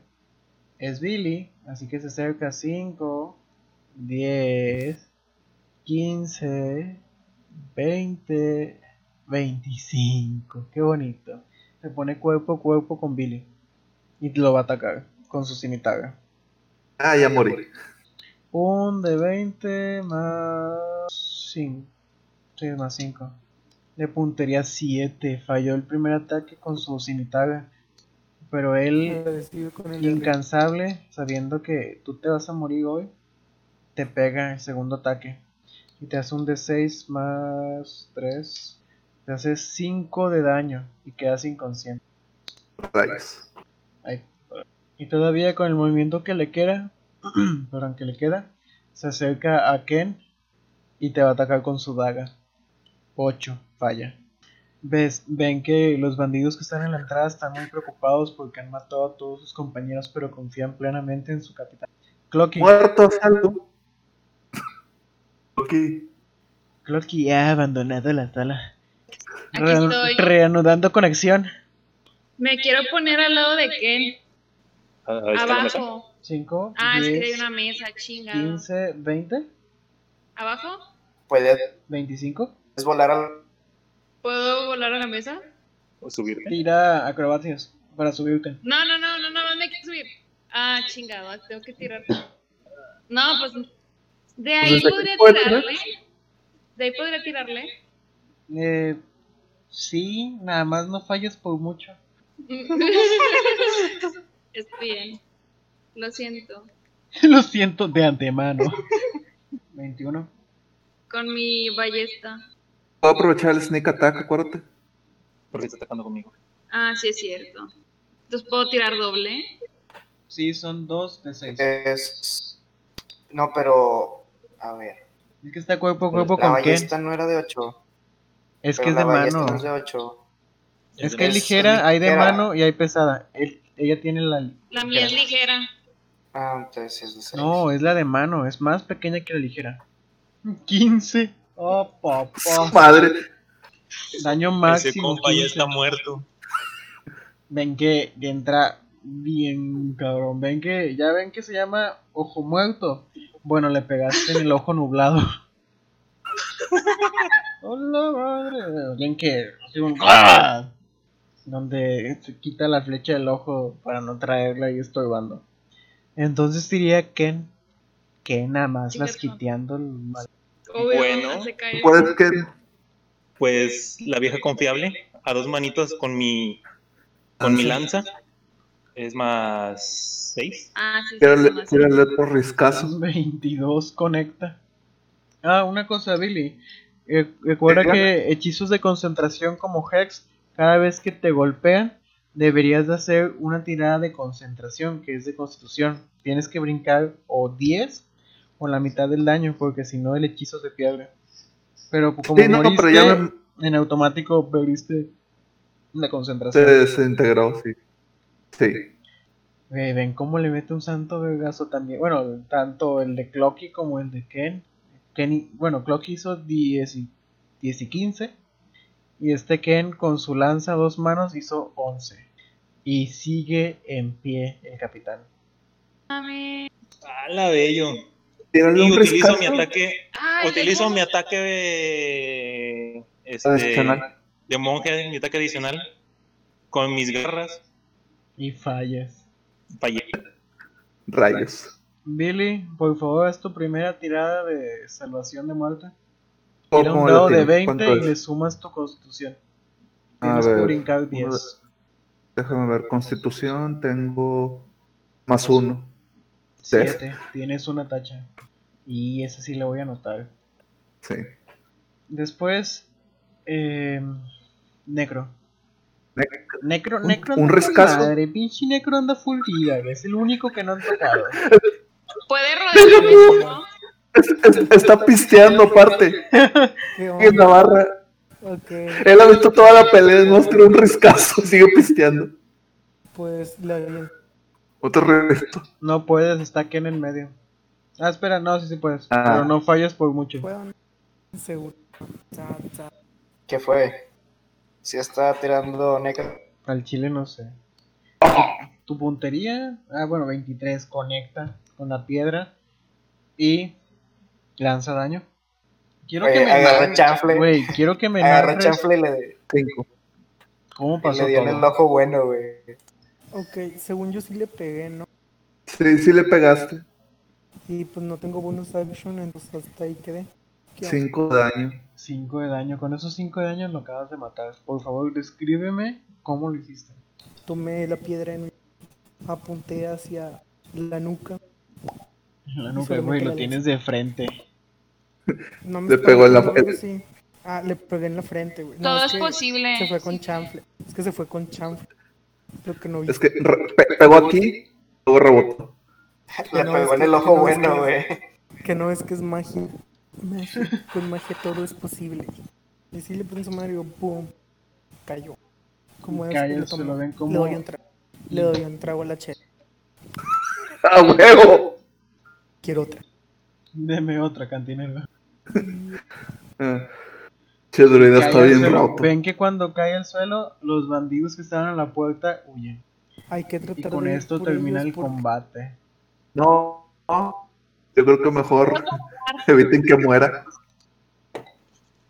es Billy, así que se acerca 5, 10, 15, 20, 25, qué bonito. Se pone cuerpo a cuerpo con Billy y lo va a atacar con su cimitarra. Ah, ya morí. Un de 20 más 5. Sí, más 5. De puntería 7. Falló el primer ataque con su cimitarra. Pero él, con el incansable, sabiendo que tú te vas a morir hoy, te pega el segundo ataque. Y te hace un de 6 más 3. Te hace 5 de daño y quedas inconsciente. Ahí. Y todavía con el movimiento que le queda, perdón, que le queda, se acerca a Ken y te va a atacar con su daga. 8, falla. Ves, ven que los bandidos que están en la entrada están muy preocupados porque han matado a todos sus compañeros, pero confían plenamente en su capitán. Clocky, Muerto, salvo. Ok. Clocky ha abandonado la sala. Aquí Rean- estoy. reanudando conexión. Me quiero poner al lado de Ken. Ah. Abajo. 5, Ah, es que hay 10, una mesa, chinga. 15, 20, ¿Abajo? ¿Puedes 25. volar al. ¿Puedo volar a la mesa? O subirme. Tira acrobacias para subirte. No, no, no, no, no, me quiero subir. Ah, chingado, tengo que tirar. No, pues. De ahí ¿Desde podría puedes tirar? tirarle. De ahí podría tirarle. Eh, sí, nada más no falles por mucho. Está bien. Lo siento. Lo siento de antemano. 21. Con mi ballesta. Puedo aprovechar el sneak attack, acuérdate. porque está atacando conmigo. Ah, sí es cierto. Entonces puedo tirar doble. Sí, son dos de seis. Es. No, pero. A ver. Es que está cuerpo a cuerpo La con Ken. ballesta no era de 8. Es que es de mano. No es de 8. Es que es ligera, hay de mano y hay pesada. Él- ella tiene la. La mía es ligera. Ah, entonces sí es de 6. No, es la de mano, es más pequeña que la ligera. 15. Oh, papá. Madre. Daño Ese máximo. compa ya 15. está muerto. Ven que, que entra bien, cabrón. Ven que, ya ven que se llama ojo muerto. Bueno, le pegaste en el ojo nublado. Hola, madre. Ven que, así un- ¡Ah! donde se quita la flecha del ojo para no traerla y estorbando. Entonces diría Ken, Ken nada más las quiteando el mal. Obvio, Bueno. que. Pues la vieja confiable, a dos manitos con mi con mi lanza. Es más 6. Ah, sí, sí, Tírale, otro riscazo. 22 conecta. Ah, una cosa, Billy. Eh, recuerda que hechizos de concentración como Hex, cada vez que te golpean, deberías de hacer una tirada de concentración, que es de constitución. Tienes que brincar o 10 o la mitad del daño, porque si no el hechizo se pierde. Pero como Sí, no, moriste, pero ya me- en automático perdiste la se concentración. desintegró, sí. Sí. Ve, ven cómo le mete un santo vergazo también. Bueno, tanto el de Clocky como el de Ken. Ken bueno, Clocky hizo 10 y, 10 y 15. Y este Ken con su lanza a dos manos hizo 11. Y sigue en pie el capitán. Mami. A la bello. Tírale Y un utilizo riscazo. mi ataque. Ay, Utilizo mi ataque de, este, de monje, mi ataque adicional. Con mis garras. Y fallas. Fallé. Rayos. Billy, por favor, haz tu primera tirada de salvación de muerte. ¿Cómo- Tira un dado de tienes? 20 ¿Cuánto y es? le sumas tu constitución. A Tienes que ver, brincar 10. Déjame ver. Constitución, tengo más uno. 7. Tienes una tacha. Y esa sí la voy a anotar. Sí. Después, eh, Necro. Nec- Necro, un- Necro un madre, pinche Necro anda full vida, es el único que no han tocado. Puede rodear la ¿no? Es- es- está pisteando aparte. ¿Qué En? Navarra. Ok, Él ha visto toda la pelea, no tiró un riscazo, sigue pisteando. pues le aviento. Otro resto. No puedes, está aquí en el medio. Ah, espera, no, sí, sí puedes. Ah. Pero no fallas por mucho. Seguro. ¿Qué fue? Si está tirando Necro. Al chile no sé. Tu puntería, ah, bueno, 23, conecta con la piedra y lanza daño. Quiero que me agarra narres- chanfle. Güey, quiero que me Agarra narres chanfle y le, Cinco. cómo y pasó le dio en el ojo bueno, güey. Ok, según yo sí le pegué, ¿no? Sí, sí le pegaste. Y pues no tengo bonus action, entonces hasta ahí quedé. Cinco de daño. 5 de daño, con esos 5 de daño lo acabas de matar. Por favor, descríbeme cómo lo hiciste. Tomé la piedra en apunté hacia la nuca. La nuca, güey, lo tienes de frente. No me Le pegó en la frente. sí. Ah, le pegué en la frente, güey. No, Todo es que posible. Se fue con chanfle. Es que se fue con chanfle. Lo que no vi. Es que re- pe- pegó aquí, luego rebotó. Le no, pegó en el ojo bueno, que- güey. Que no es que es magia. Magia. Con magia todo es posible. Y si le pienso Mario, boom. Cayó. Como es, le se lo ven como- Le doy un trago. Le doy un trago a la chela. ¡A huevo! Quiero otra. Deme otra cantinera. Che, druida está bien suelo. roto. Ven que cuando cae al suelo, los bandidos que estaban a la puerta huyen. Hay que Y con de esto termina el porque- combate. No, no. Yo creo que mejor eviten que muera.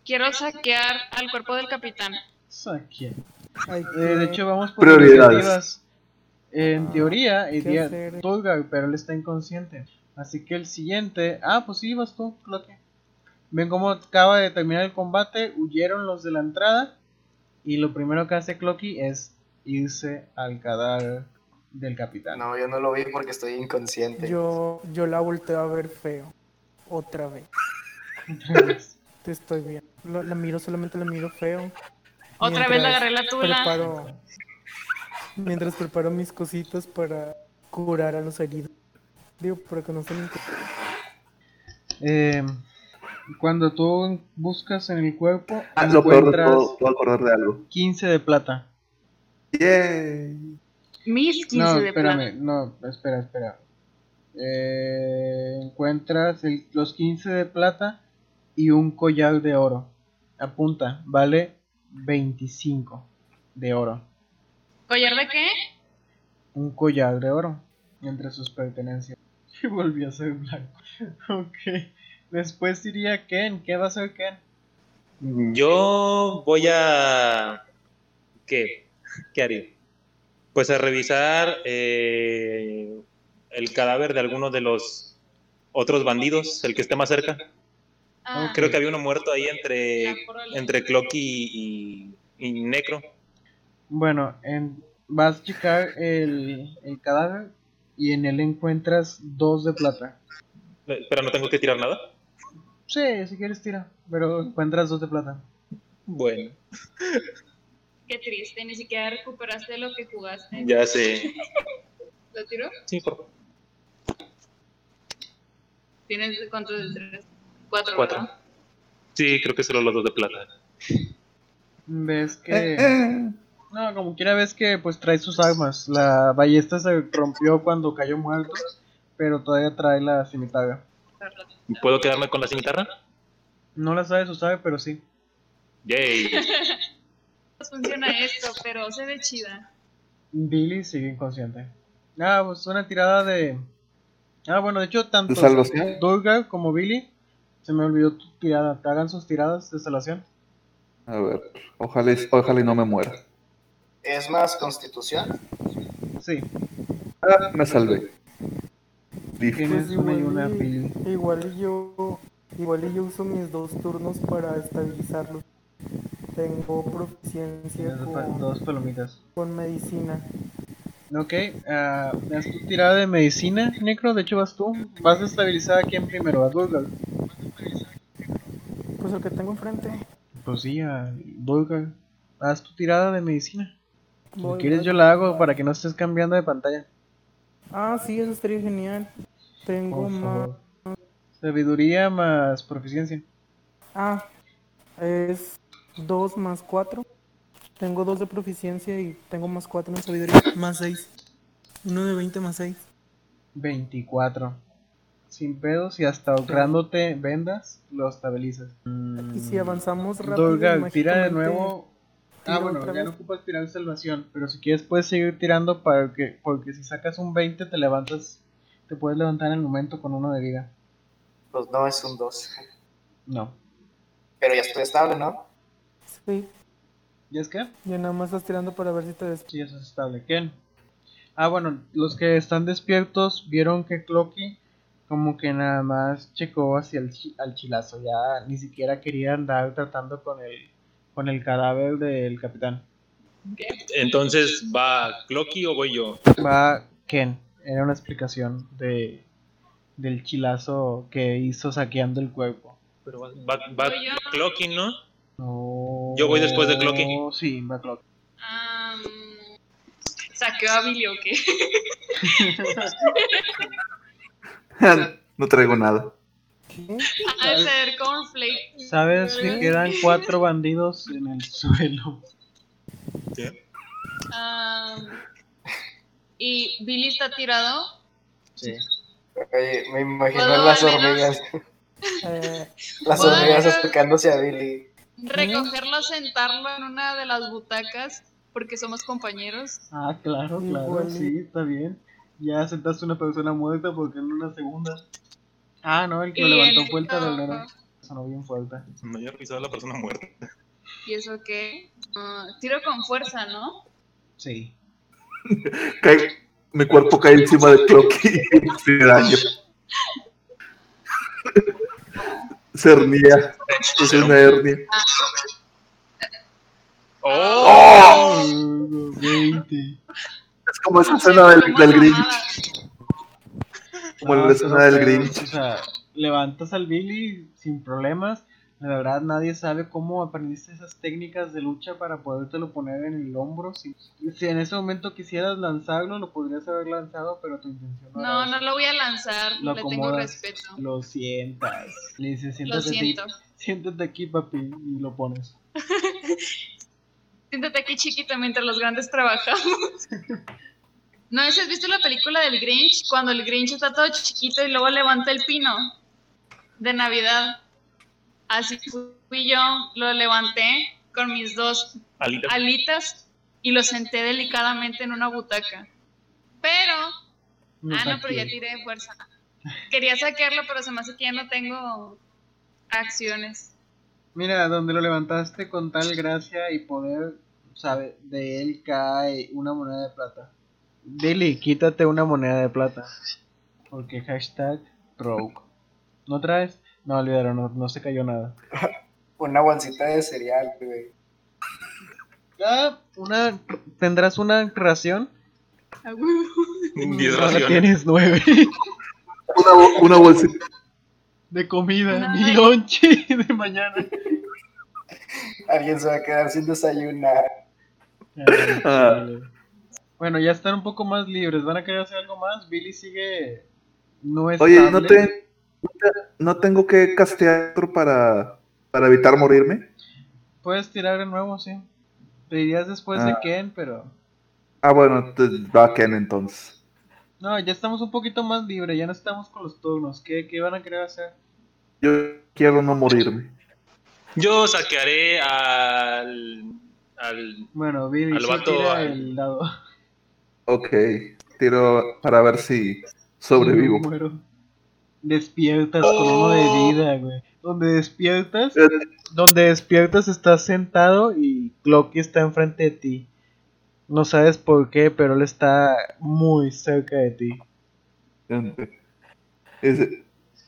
Quiero saquear al cuerpo del capitán. Saquea. hay Eh, de hecho, vamos por Prioridades. En Ah, teoría, ¿qué iría? Tulgar, pero él está inconsciente. Así que el siguiente. Ah, pues sí, vas tú, Cloque. Ven cómo acaba de terminar el combate. Huyeron los de la entrada. Y lo primero que hace Clocky es irse al cadáver del capitán. No, yo no lo vi porque estoy inconsciente. yo, yo la volteo a ver feo. Otra vez. Te estoy viendo. Lo- la miro, solamente la miro feo. Otra vez Mientras agarré la tula. Preparo, mientras preparo mis cositas para curar a los heridos. Digo, para que no se me Eh, cuando tú buscas en el cuerpo, Ah, lo peor de encuentras todo, puedo acordar de algo. 15 de plata. Yay. Mis 15 No, de espérame, plata. no, espera, espera. Eh, encuentras el- los 15 de plata y un collar de oro. Apunta, vale 25 de oro. ¿Collar de qué? Un collar de oro entre sus pertenencias. Y volvió a ser blanco. ok. Después iría Ken. ¿Qué va a hacer Ken? Yo voy a. ¿Qué? ¿Qué haría? Pues a revisar eh, el cadáver de alguno de los otros bandidos, el que esté más cerca. Ah, Creo que había uno muerto ahí entre, entre Clocky y, y Necro. Bueno, en, vas a checar el, el cadáver y en él encuentras dos de plata. Eh, Pero no tengo que tirar nada. Sí, si quieres tira, pero encuentras dos de plata. Bueno, Qué triste, ni siquiera recuperaste lo que jugaste. ya sé. ¿Lo tiró? Sí, por favor. ¿Tienes cuántos de tres? Cuatro. Cuatro. ¿verdad? Sí, creo que solo los dos de plata. Ves Eh, que... eh. No, como quiera ves que pues trae sus armas. La ballesta se rompió cuando cayó muerto, pero todavía trae la cimitarra. ¿Puedo quedarme con la cimitarra? No la sabes usar, pero sí. Yay. ¿Cómo funciona esto? Pero se ve chida. Billy sigue inconsciente. Ah, pues una tirada de... Ah, bueno, de hecho, tanto. Durga como Billy, se me olvidó tu tirada. Te hagan sus tiradas de salvación. A ver, ojalá, y- ojalá y no me muera. Es más constitución. Sí, Ah, me salvé. Tienes Pues una y igual una, y- Billy. Igual y yo, igual y yo uso mis dos turnos para estabilizarlos. Tengo proficiencia con, dos palomitas. con medicina. Ok, ah, haz tu tirada de medicina, Necro. De hecho, vas tú. Vas a estabilizar a quién primero, a Durga. Pues el que tengo enfrente. Pues sí, a. Haz tu tirada de medicina. Si quieres, voy. yo la hago para que no estés cambiando de pantalla. Ah, sí, eso estaría genial. Tengo más. Sabiduría más proficiencia. Ah, es 2 más 4. Tengo 2 de proficiencia y tengo más 4 en sabiduría. Más 6. Uno de 20 más 6. 24. Sin pedos y hasta ahorrándote vendas, lo estabilizas. Y si avanzamos rápido. Durga, tira de nuevo. Ah, bueno, ya vez. no ocupas tirar salvación, pero si quieres puedes seguir tirando para que, porque si sacas un 20 te levantas, te puedes levantar en el momento con uno de vida. Pues no es un 2. No. Pero ya estoy estable, ¿no? Sí, ¿Y es que? ya nada más estás tirando para ver si te des. Sí, eso es estable. ¿Quién? Ah, bueno, los que están despiertos vieron que Clocky como que nada más checó hacia el chi- al chilazo, ya ni siquiera quería andar tratando con el con el cadáver del capitán. Entonces, ¿va Clocky o voy yo? Va Ken, era una explicación de del chilazo que hizo saqueando el cuerpo. Pero va, va, va Voy yo. Clocky, ¿no? No. Yo voy después de Clocky. Sí. Am, ¿Saqueó a Billy o qué? no traigo nada. ¿Qué? De ser cornflake. ¿Sabes que quedan cuatro bandidos en el suelo? Am, ¿Y Billy está tirado? Sí. Oye, me imagino ¿Puedo las hormigas. Eh, Las ¿Puedo hormigas acercándose a Billy. Recogerlo, sentarlo en una de las butacas porque somos compañeros. Ah, claro, claro, sí, está bien. Ya sentaste una persona muerta porque en una segunda. Ah, no, el que lo levantó el- fue el tablero. Ajá. Sonó bien fuerte. No había revisado a la persona muerta. ¿Y eso qué? Ah, tiro con fuerza, ¿no? Sí. Cae- mi cuerpo cae encima de Clocky y. Se hernia. Es una hernia. ¡Oh! Oh, 20. Es como esa escena del, del Grinch. Como la escena del Grinch. O sea, levantas al Billy sin problemas, La verdad, nadie sabe cómo aprendiste esas técnicas de lucha para podértelo poner en el hombro. Si, si en ese momento quisieras lanzarlo, lo podrías haber lanzado, pero tu intención no, No, era no lo voy a lanzar, Lo le tengo respeto. Lo sientas. Le dices, Lo siéntate aquí, siento. siéntate aquí, papi, y lo pones. Siéntate aquí chiquita mientras los grandes trabajamos. ¿No has visto la película del Grinch? Cuando el Grinch está todo chiquito y luego levanta el pino de Navidad. Así fui yo, lo levanté con mis dos Alitas. alitas y lo senté delicadamente en una butaca. Pero, No ah, no, pero ya tiré de fuerza. Quería saquearlo, pero se me hace que ya no tengo acciones. Mira, donde lo levantaste con tal gracia y poder, sabe, de él cae una moneda de plata. Billy, quítate una moneda de plata. Porque hashtag rogue. ¿No traes? No, olvidaron, no, no se cayó nada. Una bolsita de cereal, güey. Ah, una, ¿Tendrás una ración? Diez Ahora raciones. tienes nueve Una, bo- una bolsita. de comida, mi lonche de mañana. Alguien se va a quedar sin desayunar. Ay, Ah. Bueno, ya están un poco más libres. ¿Van a querer hacer algo más? Billy sigue. No es. Oye, ¿no, te, no te- no tengo que castear otro para, para evitar morirme? Puedes tirar de nuevo, sí. Pedirías después de Ah. Ken, pero. Ah, bueno, te- va Ken entonces. No, ya estamos un poquito más libres. Ya no estamos con los turnos. ¿Qué, qué van a querer hacer? Yo quiero no morirme. Yo saquearé al. al Bueno, Billy, Al vato, tira al- el dado. Ok, tiro para ver si sobrevivo. Despiertas con uno de vida, güey. Donde despiertas, Eh, donde despiertas estás sentado y Clocky está enfrente de ti. No sabes por qué, pero él está muy cerca de ti. Dice,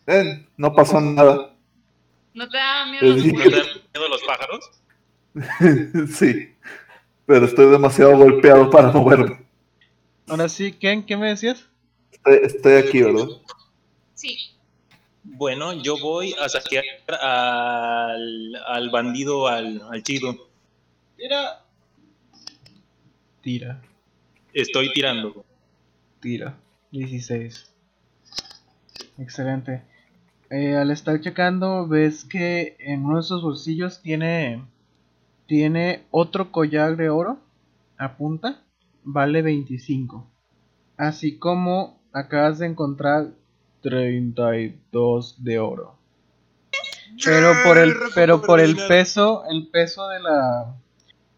"Eh, no pasó nada. ¿No te da miedo los Sí. ¿No muertos? te dan miedo los pájaros? sí, pero estoy demasiado golpeado para moverme. Ahora sí, Ken, ¿qué me decías? Estoy, estoy aquí, ¿verdad? Sí. Bueno, yo voy a saquear al, al bandido, al, al chido. Tira. Tira, Estoy tirando. tira. 16. Excelente. Eh, al estar checando, ves que en uno de sus bolsillos tiene. Tiene otro collar de oro. A punta. Vale 25. Así como acabas de encontrar 32 de oro. Pero por el, pero por el peso, el peso de la,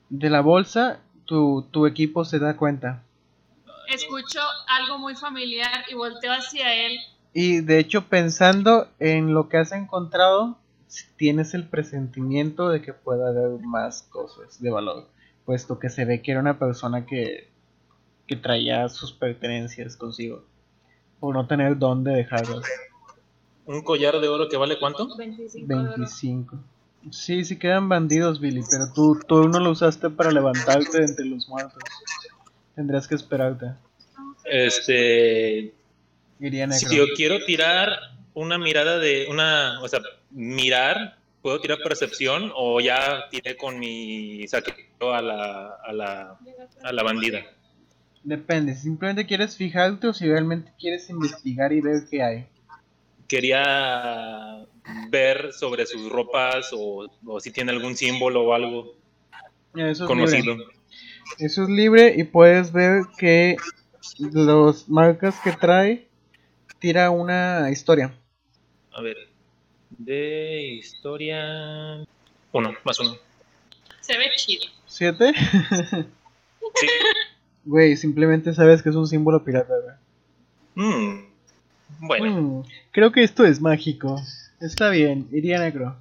de la bolsa, tu, tu equipo se da cuenta. Escucho algo muy familiar y volteo hacia él. Y de hecho, pensando en lo que has encontrado, tienes el presentimiento de que pueda haber más cosas de valor, puesto que se ve que era una persona que, que traía sus pertenencias consigo, por no tener dónde dejarlas. ¿Un collar de oro que vale cuánto? 25 de oro. 25. Sí, sí quedan bandidos, Billy, pero tú, tú no lo usaste para levantarte de entre los muertos. Tendrías que esperarte. Este. Iría negro. Si yo quiero tirar una mirada de. una O sea, mirar, ¿puedo tirar percepción o ya tiré con mi saqueo a la, a la, a la bandida? Depende, si simplemente quieres fijarte o si realmente quieres investigar y ver qué hay. Quería ver sobre sus ropas o, o si tiene algún símbolo o algo Eso es conocido. libre. Eso es libre y puedes ver que los marcas que trae tira una historia. A ver. De historia. Uno, más uno. Se ve chido. ¿Siete? Sí. Güey, simplemente sabes que es un símbolo pirata, güey. Mm, Bueno, Mm, creo que esto es mágico. Está bien, iría negro.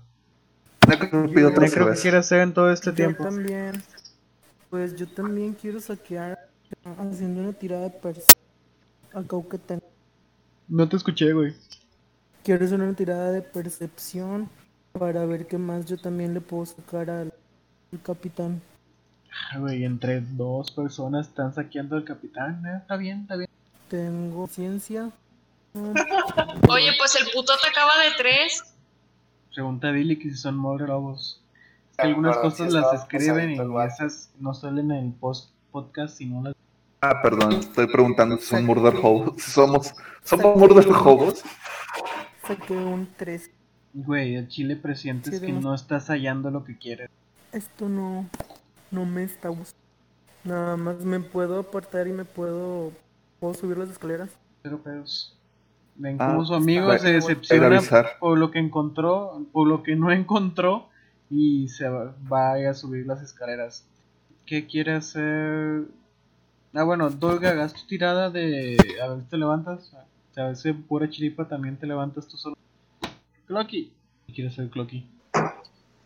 Necro me pidió otra Necro, ¿qué cerveza. quiere hacer en todo este Yo tiempo? también. Pues yo también quiero saquear haciendo una tirada de percepción. Acá que tengo. No te escuché, güey. Quiero hacer una tirada de percepción para ver qué más yo también le puedo sacar al, al capitán. Ah, Güey, entre dos personas están saqueando al capitán. eh, Está bien, está bien. Tengo ciencia. Oye, pues el puto te acaba de tres. Pregunta Billy que si son lobos. Es que Ah, algunas perdón, cosas sí las escriben y esas no salen en el post podcast, sino las. Ah, perdón, estoy preguntando si son murder hobos. Si somos, somos murder hobos. Saqué un 3. Güey, el chile presientes Sí, que no estás hallando lo que quieres. Esto no, no me está gustando. Nada más me puedo apartar y me puedo, puedo subir las escaleras. Pero pedos. Ven Ah, como su amigo se decepciona por lo que encontró, por lo que no encontró y se va, va a subir las escaleras. ¿Qué quiere hacer? Ah, bueno, Dolga, hagas tu tirada de. A ver si te levantas. A ver si pura chiripa también te levantas tú solo. Clocky. ¿Qué quiere hacer Clocky?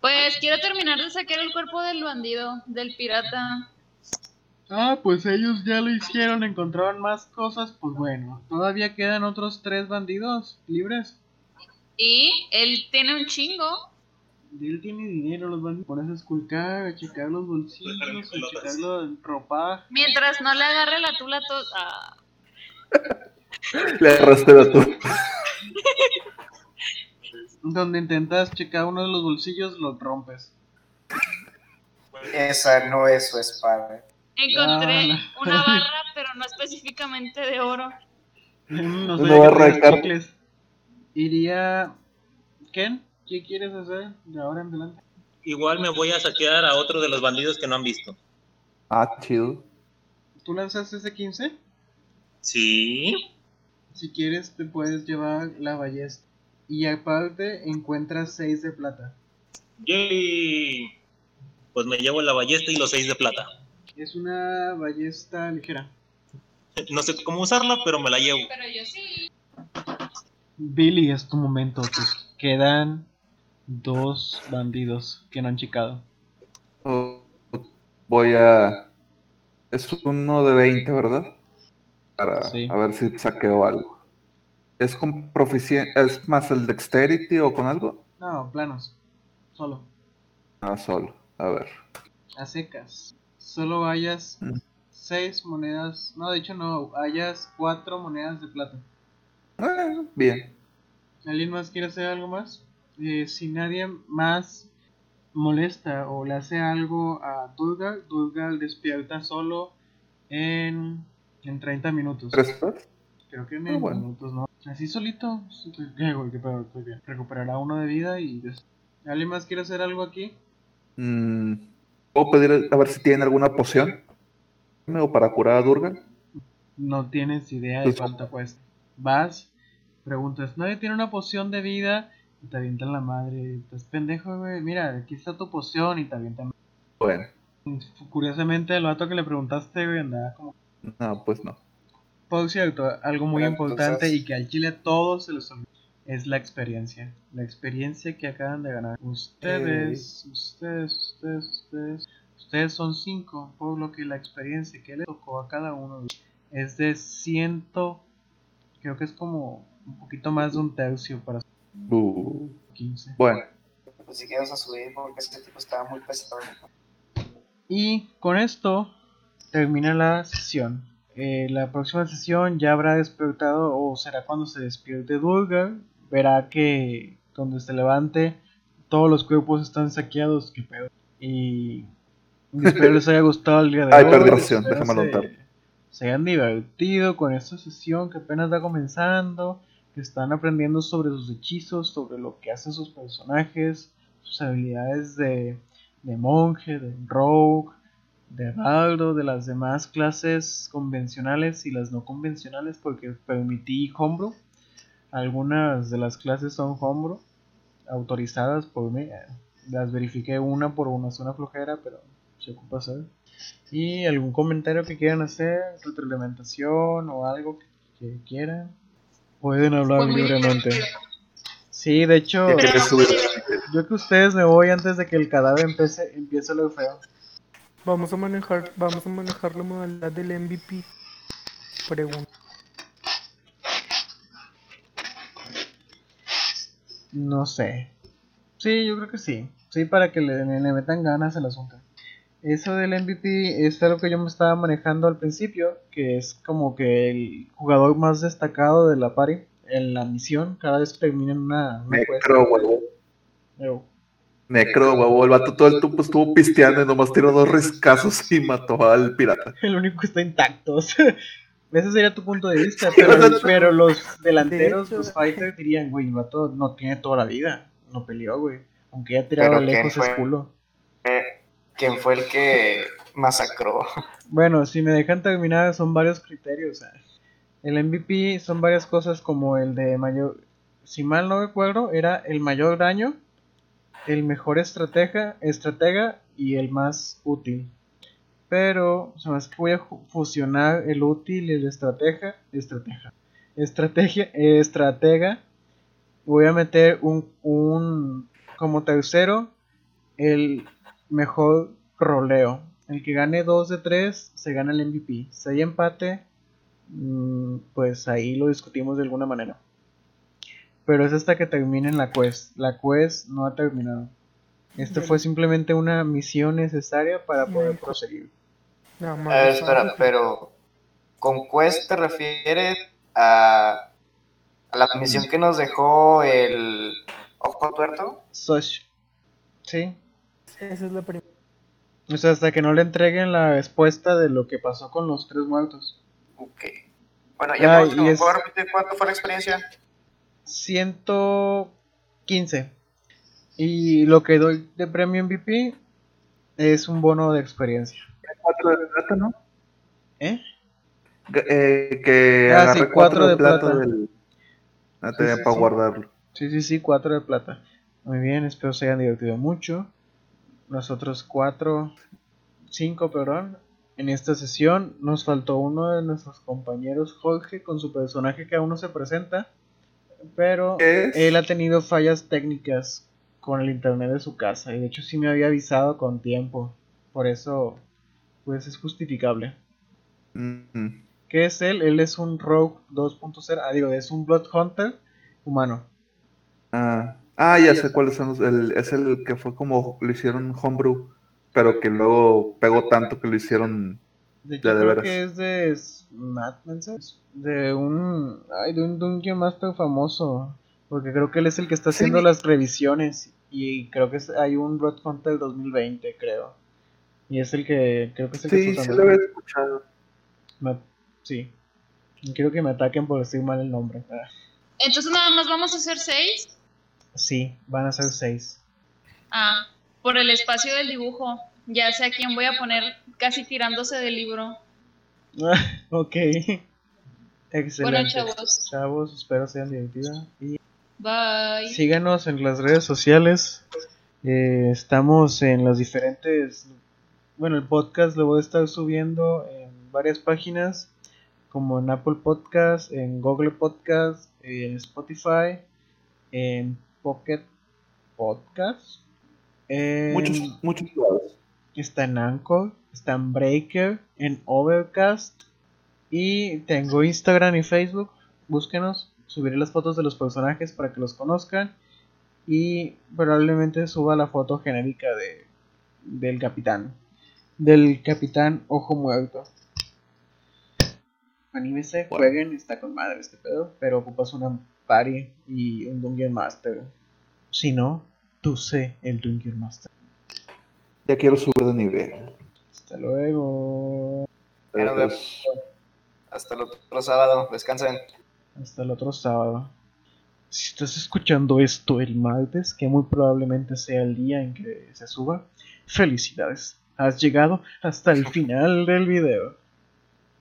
Pues quiero terminar de sacar el cuerpo del bandido, del pirata. Ah, pues ellos ya lo hicieron, encontraron más cosas. Pues bueno, todavía quedan otros tres bandidos libres. Y él tiene un chingo. Y él tiene dinero, los bandidos. Pones a esculcar, a checar los bolsillos, a checar los ropaje. Mientras no le agarre la tula a todos. Ah, Le agarraste la tú. Donde intentas checar uno de los bolsillos, lo rompes. Esa no es su espada. encontré Ah, una barra, pero no específicamente de oro. no Una sé barra de carne. chicles. Iría. ¿Ken? ¿Qué quieres hacer de ahora en adelante? Igual me voy a saquear a otro de los bandidos que no han visto. Ah, chido. ¿Tú lanzas ese 15? Sí. Si quieres, te puedes llevar la ballesta. Y aparte, encuentras 6 de plata. Yay. Pues me llevo la ballesta y los seis de plata. Es una ballesta ligera. No sé cómo usarla, pero me la llevo. Pero yo sí. Billy, es tu momento. Te quedan dos bandidos que no han checado. Oh, Voy a. Es uno de 20, ¿verdad? Para Sí. a ver si saqueo algo. ¿Es con? ¿Es más el dexterity o con algo? No, planos. Solo. Ah, solo. A ver. A secas. Solo hayas Mm. seis monedas. No, de hecho no. Hayas cuatro monedas de plata. Eh, bien. ¿Alguien más quiere hacer algo más? Eh, si nadie más molesta o le hace algo a Dulgal, Dulgal despierta solo en, en 30 minutos. ¿Tres horas? Creo que en 20 bueno. minutos, ¿no? Así solito. ¿Qué, güey? ¿Qué pedo? Estoy bien. Recuperará uno de vida y... ¿Alguien más quiere hacer algo aquí? Mm, ¿Puedo pedir a ver si tienen alguna poción? ¿O para curar a Durga? No tienes idea de Pues- cuánto cuesta. Vas, preguntas, ¿nadie tiene una poción de vida? Y te avientan la madre. Estás pendejo, güey. Mira, aquí está tu poción y te avientan. Bueno, Curiosamente, el vato que le preguntaste, güey, andaba como. no, pues no. Por cierto, algo muy Bueno, importante entonces- y que al chile a todos se les olvida. Es la experiencia. La experiencia que acaban de ganar. Ustedes, ustedes, ustedes, ustedes. Ustedes son cinco, por lo que la experiencia que le tocó a cada uno es de ciento. Creo que es como un poquito más de un tercio para Uh, 15. bueno, Pues si quieres a subir porque este tipo estaba muy pesado. Y con esto termina la sesión. Eh, la próxima sesión ya habrá despertado, o será cuando se despierte Durga. Verá que donde se levante todos los cuerpos están saqueados. Que pedo. Y espero les haya gustado el día de Ay, hoy. perdí espero déjame se- anotar. Se hayan divertido con esta sesión que apenas va comenzando. Que están aprendiendo sobre sus hechizos, sobre lo que hacen sus personajes, sus habilidades de, de monje, de rogue, de bardo, de las demás clases convencionales y las no convencionales, porque permití homebrew. Algunas de las clases son homebrew, autorizadas por mí. Las verifiqué una por una, es una flojera, pero se ocupa hacer. Y algún comentario que quieran hacer, retroalimentación o algo que, que quieran, pueden hablar Fue muy libremente. Sí, de hecho, yo que ustedes me voy antes de que el cadáver empiece, empiece lo feo. Vamos a manejar, vamos a manejar la modalidad del MVP. Pregunta. No sé. Sí, yo creo que sí. Sí, para que le, le metan ganas al asunto. Eso del MVP es algo que yo me estaba manejando al principio, que es como que el jugador más destacado de la party en la misión, cada vez que terminan una, una Necro, huevo, el vato todo el tiempo estuvo pisteando y nomás tiró dos riscazos y mató al pirata. El único que está intacto. Ese sería tu punto de vista, pero, pero los delanteros, los fighters dirían, güey, el vato no tiene toda la vida, no peleó, güey. Aunque ya tirado lejos ¿quién es fue? culo. ¿Quién fue el que masacró? Bueno, si me dejan terminar, son varios criterios. El MVP son varias cosas como el de mayor, si mal no recuerdo, era el mayor daño, el mejor estratega, estratega y el más útil. Pero se que voy a fusionar el útil y el estratega, estratega, estrategia, eh, estratega. Voy a meter un, un como tercero el mejor roleo. El que gane 2 de 3 se gana el MVP. Si hay empate, mm, pues ahí lo discutimos de alguna manera. Pero es hasta que terminen la quest. La quest no ha terminado. Este fue simplemente una misión necesaria para poder proseguir. A ver, espera, pero con Quest te refieres a, a la misión que nos dejó el Ojo Tuerto. Such. Sí. Esa es la primera. O sea, hasta que no le entreguen la respuesta de lo que pasó con los tres muertos. Ok. Bueno, ya Ay, por último, y es- ¿puedo repetir cuánto fue la experiencia? 115. Y lo que doy de premio MVP es un bono de experiencia. Cuatro de plata, ¿no? ¿Eh? Eh, que Ah, sí, cuatro de plata. del. Ah, Sí, tenía sí, para guardarlo. Sí, sí, sí, 4 de plata. Muy bien, espero se hayan divertido mucho. Nosotros 4, 5, perdón. En esta sesión nos faltó uno de nuestros compañeros, Jorge, con su personaje que aún no se presenta. Pero él ha tenido fallas técnicas con el internet de su casa. Y de hecho sí me había avisado con tiempo. Por eso, pues es justificable. Mm, ¿Qué es él? Él es un Rogue 2.0. Ah, digo, es un Blood Hunter humano. Ah, ah, ya sé cuáles son los. el- es el que fue como lo hicieron homebrew, pero que luego pegó tanto que lo hicieron. De hecho, de creo veras. que es de Matt Manson, de un, ay, de un Dungeon Master famoso, porque creo que él es el que está Sí. haciendo las revisiones y creo que es- hay un Blood Hunter 2020, creo. Y es el que, creo que es el que Sí, está sí usando. lo había escuchado. Ma- sí. Y Quiero que me ataquen por decir mal el nombre. Entonces nada más vamos a hacer seis. Sí, van a ser seis. Ah, por el espacio del dibujo. Ya sé a quién voy a poner casi tirándose del libro. ok. Excelente. Bueno, chavos. Chavos, espero se hayan divertido. Y Bye. Síganos en las redes sociales. Eh, estamos en las diferentes. Bueno, el podcast lo voy a estar subiendo en varias páginas, como en Apple Podcast, en Google Podcast, en Spotify, en Pocket Podcast. en- Muchos, muchos Está en Anchor, está en Breaker, en Overcast. Y tengo Instagram y Facebook. Búsquenos. Subiré las fotos de los personajes para que los conozcan. Y probablemente suba la foto genérica de, del capitán. Del capitán Ojo Muerto. Anímese, jueguen, está con madre este pedo. Pero ocupas una party y un Dungeon Master. Si no, tú sé el Dungeon Master. Ya quiero subir de nivel. Hasta luego. Hasta el otro sábado. Descansen. Hasta el otro sábado. Si estás escuchando esto el martes, que muy probablemente sea el día en que se suba, felicidades. Has llegado hasta el final del video.